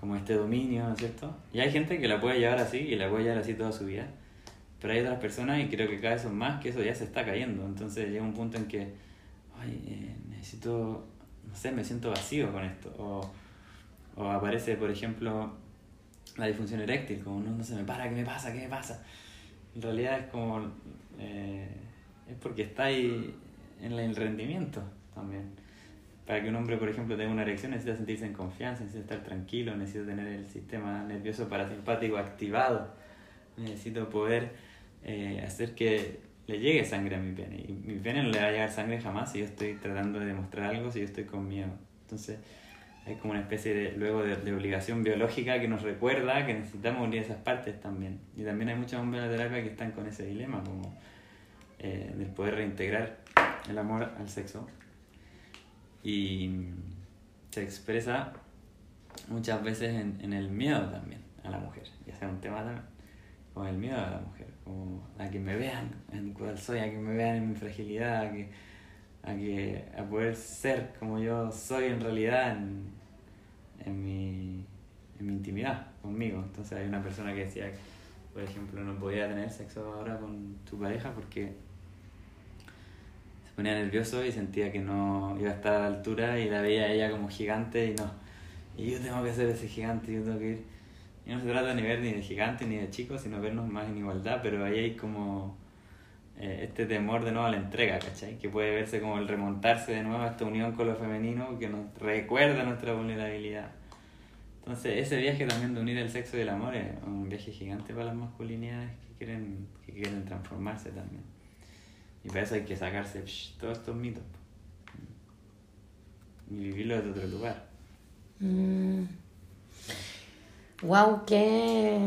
como este dominio, ¿no es cierto? Y hay gente que la puede llevar así y la puede llevar así toda su vida. Pero hay otras personas, y creo que cada vez son más, que eso ya se está cayendo. Entonces llega un punto en que, ay, eh, necesito, me siento vacío con esto. O, o aparece, por ejemplo, la disfunción eréctil, como no, no se me para, ¿qué me pasa? ¿Qué me pasa? En realidad es como, eh, es porque está ahí en el rendimiento también. Para que un hombre, por ejemplo, tenga una erección necesita sentirse en confianza, necesita estar tranquilo, necesita tener el sistema nervioso parasimpático activado, necesito poder eh, hacer que le llegue sangre a mi pene. Y mi pene no le va a llegar sangre jamás si yo estoy tratando de demostrar algo, si yo estoy con miedo. Entonces, hay como una especie de, luego de, de, obligación biológica que nos recuerda que necesitamos unir esas partes también. Y también hay muchos hombres en la terapia que están con ese dilema, como eh, del poder reintegrar el amor al sexo. Y se expresa muchas veces en, en el miedo también a la mujer, ya sea un tema también, con el miedo a la mujer, como a que me vean en cuál soy, a que me vean en mi fragilidad, a que, a, que, a poder ser como yo soy en realidad en, en, mi, en mi intimidad conmigo. Entonces hay una persona que decía, por ejemplo, no podía tener sexo ahora con tu pareja porque se ponía nervioso y sentía que no iba a estar a la altura y la veía ella como gigante y no. Y yo tengo que ser ese gigante, yo tengo que ir. Y no se trata ni ver ni de gigante ni de chico, sino vernos más en igualdad, pero ahí hay como eh, este temor de nuevo a la entrega, ¿cachai? Que puede verse como el remontarse de nuevo a esta unión con lo femenino que nos recuerda nuestra vulnerabilidad. Entonces, ese viaje también de unir el sexo y el amor es un viaje gigante para las masculinidades que quieren, que quieren transformarse también. Y para eso hay que sacarse todos estos mitos y vivirlo desde otro lugar. Mm. Wow, qué.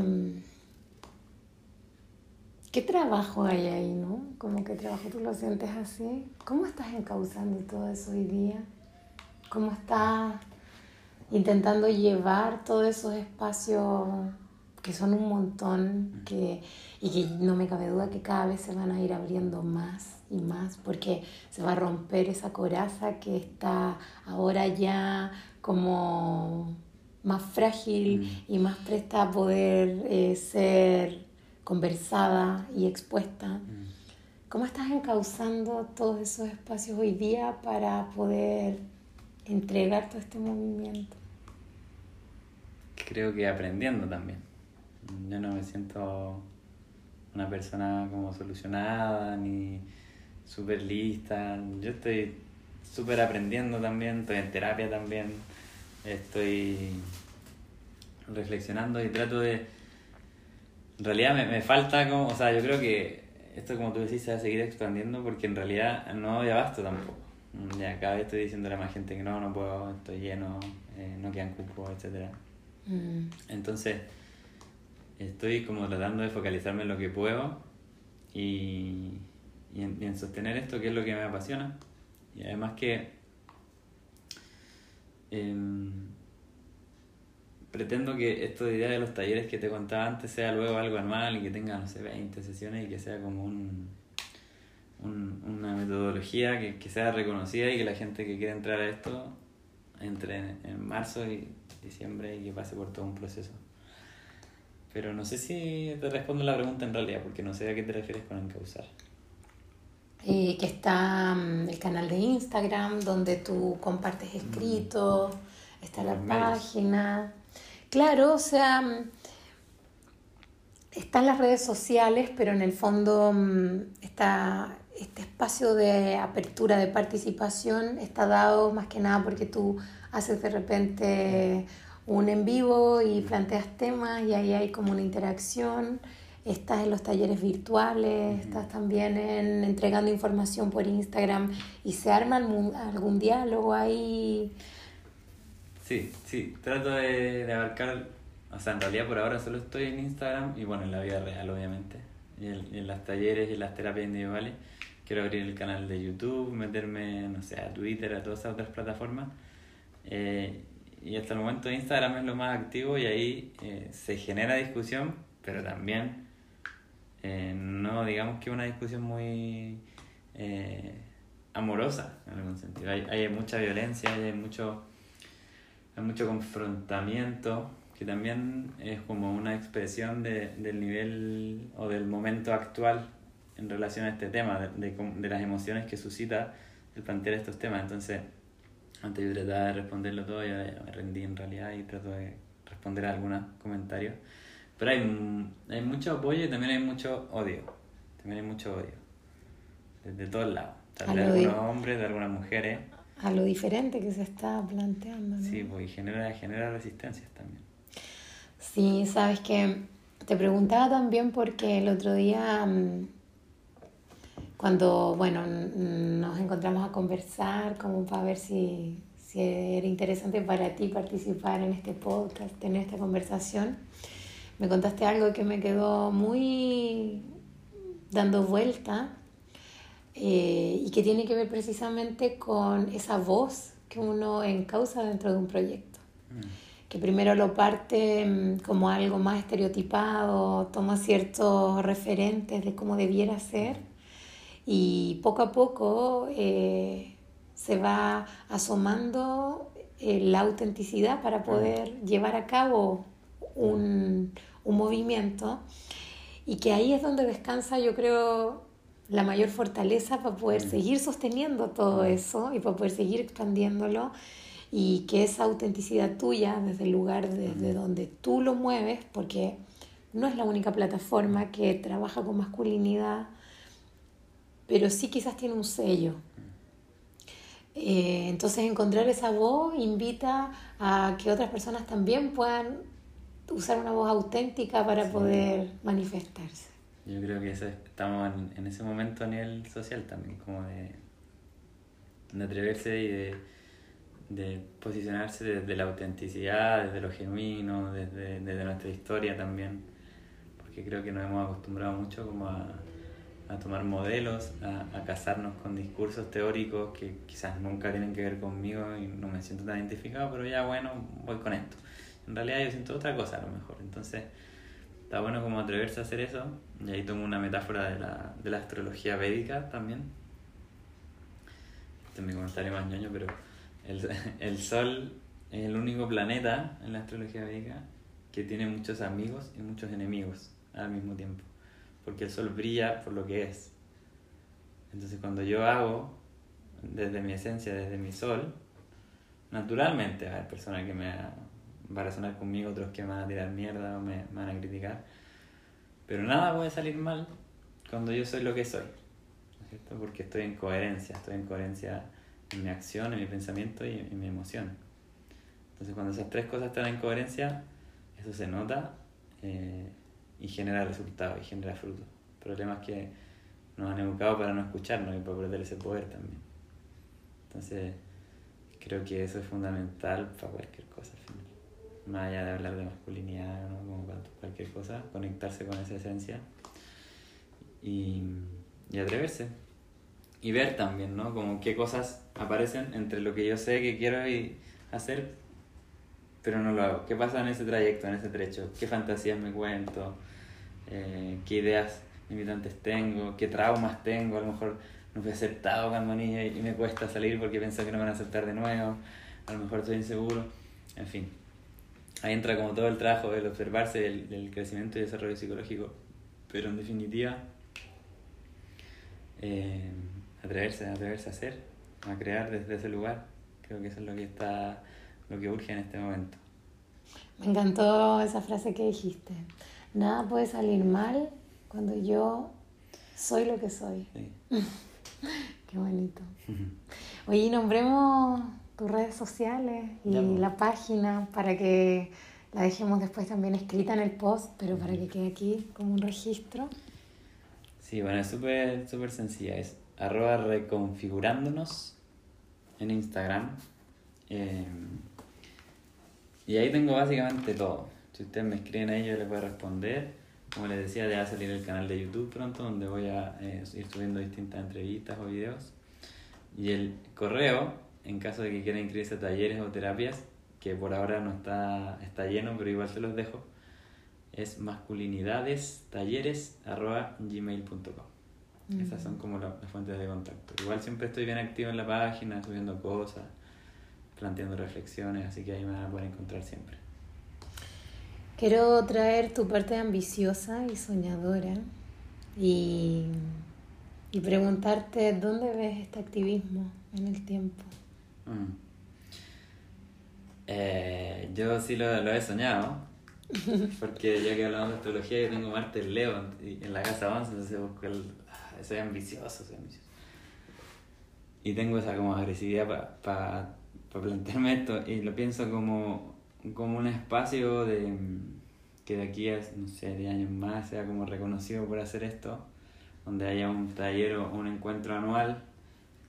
¿Qué trabajo hay ahí, no? Como que trabajo tú lo sientes así. ¿Cómo estás encauzando todo eso hoy día? ¿Cómo estás intentando llevar todos esos espacios que son un montón que, y que no me cabe duda que cada vez se van a ir abriendo más y más porque se va a romper esa coraza que está ahora ya como más frágil mm. y más presta a poder eh, ser conversada y expuesta. Mm. ¿Cómo estás encauzando todos esos espacios hoy día para poder entregar todo este movimiento? Creo que aprendiendo también. Yo no me siento una persona como solucionada ni súper lista. Yo estoy súper aprendiendo también, estoy en terapia también, estoy reflexionando y trato de... En realidad me, me falta como, o sea, yo creo que esto como tú decís se va a seguir expandiendo porque en realidad no doy abasto tampoco. ya cada vez estoy diciéndole a más gente que no, no puedo, estoy lleno, eh, no quedan cupos, etc. Mm. Entonces, estoy como tratando de focalizarme en lo que puedo y, y, en, sostener esto que es lo que me apasiona. Y además que em, pretendo que esto de idea de los talleres que te contaba antes sea luego algo anual y que tenga, no sé, 20 sesiones y que sea como un, una metodología que, que, sea reconocida y que la gente que quiera entrar a esto entre en marzo y diciembre y que pase por todo un proceso. Pero no sé si te respondo la pregunta en realidad, porque no sé a qué te refieres con encauzar. Eh, que está mm, el canal de Instagram donde tú compartes escritos, mm. está la página. Claro, o sea, mm, están las redes sociales, pero en el fondo está este espacio de apertura, de participación, está dado más que nada porque tú haces de repente un en vivo y planteas temas y ahí hay como una interacción. Estás en los talleres virtuales, estás también en, entregando información por Instagram y se arma algún, diálogo ahí. Sí, sí, trato de, de, abarcar, o sea, en realidad por ahora solo estoy en Instagram y bueno, en la vida real obviamente, y en, en las talleres y en las terapias individuales. Quiero abrir el canal de YouTube, meterme, no sé, a Twitter, a todas esas otras plataformas. Eh, y hasta el momento Instagram es lo más activo y ahí eh, se genera discusión, pero también eh, no digamos que una discusión muy eh, amorosa en algún sentido. Hay, hay mucha violencia, hay mucho, hay mucho confrontamiento que también es como una expresión de, del nivel o del momento actual en relación a este tema, de, de, las emociones que suscita el plantear estos temas. Entonces, antes yo trataba de responderlo todo, ya me rendí en realidad y trato de responder a algunos comentarios. Pero hay, hay mucho apoyo y también hay mucho odio. También hay mucho odio. Desde todos lados. de algunos hombres, de algunas mujeres. A lo diferente que se está planteando. Sí, pues y genera, genera resistencias también. Sí, sabes que te preguntaba también porque el otro día mm, cuando, bueno, nos encontramos a conversar como para ver si, si era interesante para ti participar en este podcast, tener esta conversación, me contaste algo que me quedó muy dando vuelta eh, y que tiene que ver precisamente con esa voz que uno encausa dentro de un proyecto. Mm. Que primero lo parte mm, como algo más estereotipado, toma ciertos referentes de cómo debiera ser y poco a poco eh, se va asomando eh, la autenticidad para poder llevar a cabo un, un, movimiento y que ahí es donde descansa yo creo la mayor fortaleza para poder seguir sosteniendo todo eso y para poder seguir expandiéndolo y que esa autenticidad tuya desde el lugar desde donde tú lo mueves porque no es la única plataforma que trabaja con masculinidad pero sí quizás tiene un sello. Eh, entonces encontrar esa voz invita a que otras personas también puedan usar una voz auténtica para poder manifestarse. Yo creo que estamos en, ese momento a nivel social también, como de, de atreverse y de, de, posicionarse desde la autenticidad, desde lo genuino, desde, desde nuestra historia también, porque creo que nos hemos acostumbrado mucho como a a tomar modelos, a, a, casarnos con discursos teóricos que quizás nunca tienen que ver conmigo y no me siento tan identificado, pero ya bueno, voy con esto. En realidad yo siento otra cosa a lo mejor. Entonces, está bueno como atreverse a hacer eso. Y ahí tomo una metáfora de la, de la astrología védica también. Este es mi comentario más ñoño, pero el, (laughs) el Sol es el único planeta en la astrología védica que tiene muchos amigos y muchos enemigos al mismo tiempo porque el sol brilla por lo que es. Entonces cuando yo hago desde mi esencia, desde mi sol, naturalmente va a haber personas que me va a resonar conmigo, otros que me van a tirar mierda o me, van a criticar. Pero nada puede salir mal cuando yo soy lo que soy, ¿cierto? Porque estoy en coherencia, estoy en coherencia en mi acción, en mi pensamiento y en mi emoción. Entonces cuando esas tres cosas están en coherencia, eso se nota eh, y genera resultados y genera frutos. Problemas que nos han educado para no escucharnos y para perder ese poder también. Entonces, creo que eso es fundamental para cualquier. Más allá de hablar de masculinidad, ¿no? como cualquier cosa, conectarse con esa esencia y, y atreverse. Y ver también, ¿no? Como qué cosas aparecen entre lo que yo sé que quiero hacer, pero no lo hago. ¿Qué pasa en ese trayecto, en ese trecho? ¿Qué fantasías me cuento? Eh, ¿Qué ideas limitantes tengo? ¿Qué traumas tengo? A lo mejor no fui aceptado cuando niño y me cuesta salir porque pienso que no me van a aceptar de nuevo, a lo mejor estoy inseguro, en fin. Ahí entra como todo el trabajo del observarse, del, crecimiento y desarrollo psicológico, pero en definitiva, eh, atreverse, atreverse a hacer, a crear desde ese lugar, creo que eso es lo que está, lo que urge en este momento. Me encantó esa frase que dijiste. Nada puede salir mal cuando yo soy lo que soy. (laughs) Qué bonito. Oye, nombremos tus redes sociales y pues. la página para que la dejemos después también escrita en el post, pero para que quede aquí como un registro. Sí, bueno, es súper súper sencilla. Es arroba reconfigurándonos en Instagram. Eh, y ahí tengo básicamente todo. Si ustedes me escriben ahí, yo les voy a responder. Como les decía, ya va a salir el canal de YouTube pronto, donde voy a eh, ir subiendo distintas entrevistas o videos. Y el correo, en caso de que quieran inscribirse a talleres o terapias, que por ahora no está, está lleno, pero igual se los dejo, es masculinidadestalleres.gmail.com. Mm. Esas son como las fuentes de contacto. Igual siempre estoy bien activo en la página, subiendo cosas, planteando reflexiones, así que ahí me van a poder encontrar siempre. Quiero traer tu parte ambiciosa y soñadora y, y preguntarte dónde ves este activismo en el tiempo. Mm. Eh, yo sí lo, lo, he soñado, (laughs) porque ya que hablamos de astrología, yo tengo Marte en Leo en la casa 11, entonces busco el, ah, soy ambicioso, soy ambicioso. Y tengo esa como agresividad para pa, pa plantearme esto y lo pienso como como un espacio de que de aquí a, no sé, de años más sea como reconocido por hacer esto, donde haya un taller o un encuentro anual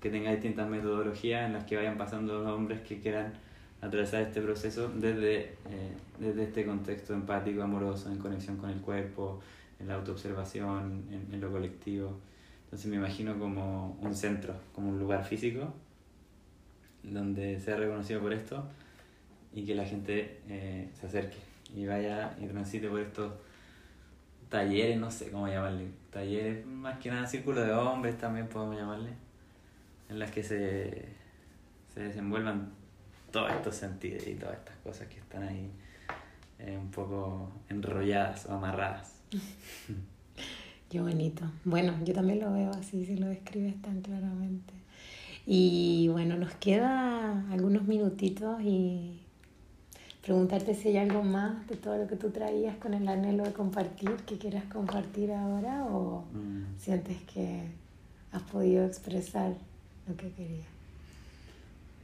que tenga distintas metodologías en las que vayan pasando los hombres que quieran atravesar este proceso desde, eh, desde este contexto empático, amoroso, en conexión con el cuerpo, en la autoobservación, en, en lo colectivo. Entonces me imagino como un centro, como un lugar físico, donde sea reconocido por esto y que la gente eh, se acerque y vaya y transite por estos talleres, no sé cómo llamarle, talleres, más que nada círculo de hombres también podemos llamarle, en las que se, se desenvuelvan todos estos sentidos y todas estas cosas que están ahí eh, un poco enrolladas o amarradas. (laughs) Qué bonito. Bueno, yo también lo veo así, si lo describes tan claramente. Y bueno, nos queda algunos minutitos y preguntarte si hay algo más de todo lo que tú traías con el anhelo de compartir que quieras compartir ahora o mm. sientes que has podido expresar lo que querías.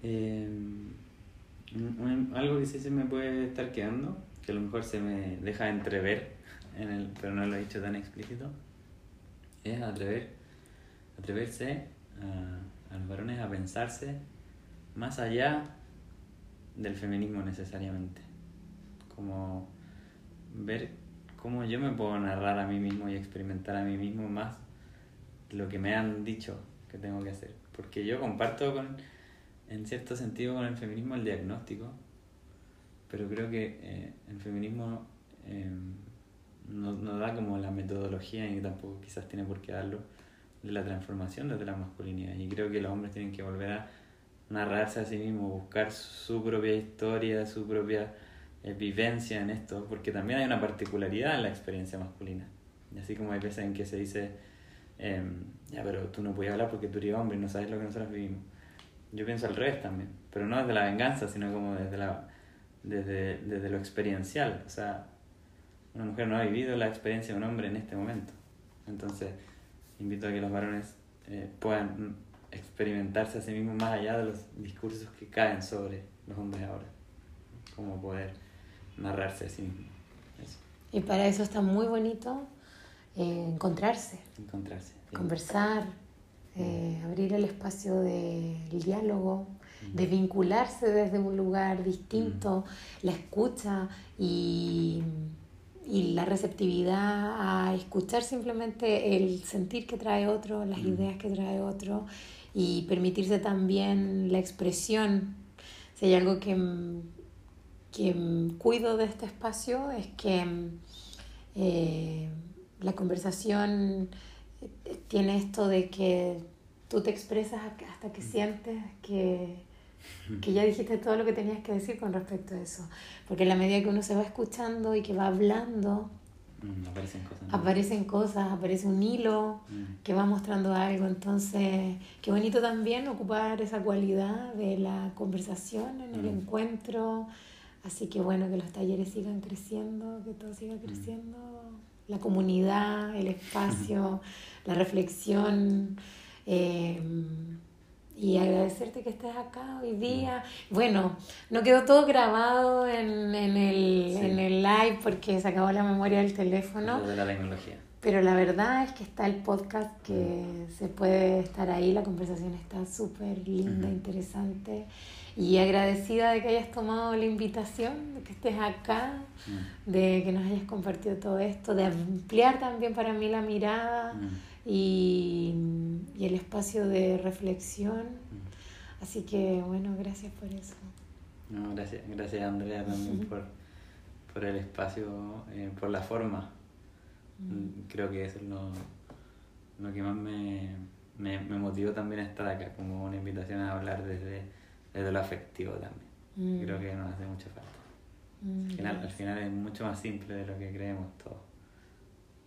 Em, algo que sí se me puede estar quedando, que a lo mejor se me deja entrever, en el, pero no lo he dicho tan explícito, es atrever, atreverse a, a los varones a pensarse más allá del feminismo necesariamente. Como ver cómo yo me puedo narrar a mí mismo y experimentar a mí mismo más lo que me han dicho que tengo que hacer. Porque yo comparto con, en cierto sentido con el feminismo el diagnóstico, pero creo que eh, el feminismo eh, no, no, da como la metodología y tampoco quizás tiene por qué darlo de la transformación desde la masculinidad. Y creo que los hombres tienen que volver a narrarse a sí mismo, buscar su propia historia, su propia eh, vivencia en esto, porque también hay una particularidad en la experiencia masculina. Y así como hay veces en que se dice, em, ya, pero tú no puedes hablar porque tú eres hombre y no sabes lo que nosotros vivimos. Yo pienso al revés también, pero no desde la venganza, sino como desde, la, desde, desde lo experiencial. O sea, una mujer no ha vivido la experiencia de un hombre en este momento. Entonces, invito a que los varones eh, puedan experimentarse a sí mismo más allá de los discursos que caen sobre los hombres ahora. Como poder narrarse a sí mismo. Y para eso está muy bonito eh, encontrarse. Encontrarse. Conversar, eh, abrir el espacio del diálogo, de vincularse desde un lugar distinto, la escucha y, y, la receptividad a escuchar simplemente el sentir que trae otro, las ideas que trae otro y permitirse también la expresión. Si hay algo que, que cuido de este espacio es que eh, la conversación tiene esto de que tú te expresas hasta que sientes que, que ya dijiste todo lo que tenías que decir con respecto a eso. Porque en la medida que uno se va escuchando y que va hablando, mm, aparecen cosas. Aparecen cosas, aparece un hilo mm. que va mostrando algo. Entonces, qué bonito también ocupar esa cualidad de la conversación en el mm. encuentro. Así que bueno, que los talleres sigan creciendo, que todo siga creciendo la comunidad, el espacio, la reflexión. Eh, y agradecerte que estés acá hoy día. Bueno, no quedó todo grabado en, en, el, en el live porque se acabó la memoria del teléfono. De la tecnología. Pero la verdad es que está el podcast que se puede estar ahí, la conversación está súper linda, interesante. Y agradecida de que hayas tomado la invitación, de que estés acá, mm. de que nos hayas compartido todo esto, de ampliar también para mí la mirada mm. y, y, el espacio de reflexión. Mm. Así que bueno, gracias por eso. No, gracias, gracias Andrea también por, por el espacio, eh, por la forma. Creo que eso es lo, lo que más me, me, me motivó también a estar acá, como una invitación a hablar desde desde lo afectivo también. Mm. Creo que nos hace mucha falta. Mm, al, final, al final es mucho más simple de lo que creemos todos.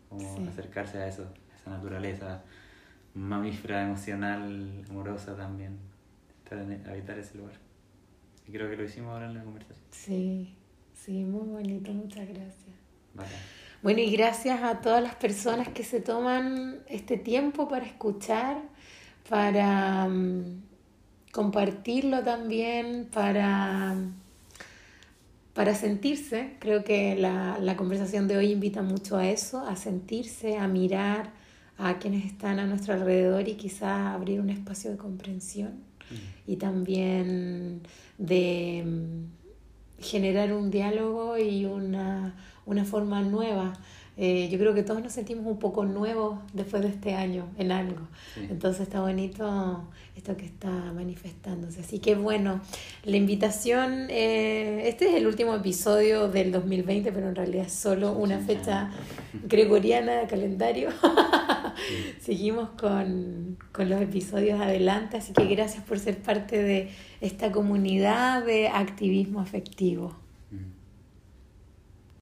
Como acercarse a eso, a esa naturaleza mamífera, emocional, amorosa también. Estar en, habitar ese lugar. Y creo que lo hicimos ahora en la conversación. Sí, sí, muy bonito, muchas gracias. Bueno, y gracias a todas las personas que se toman este tiempo para escuchar, para mm, compartirlo también para, para sentirse. Creo que la, la, conversación de hoy invita mucho a eso, a sentirse, a mirar a quienes están a nuestro alrededor y quizás abrir un espacio de comprensión mm. y también de mm, generar un diálogo y una, una forma nueva eh, yo creo que todos nos sentimos un poco nuevos después de este año en algo. Entonces está bonito esto que está manifestándose. Así que bueno, la invitación, eh, este es el último episodio del 2020, pero en realidad es solo una fecha gregoriana de calendario. (laughs) Seguimos con, con los episodios adelante, así que gracias por ser parte de esta comunidad de activismo afectivo.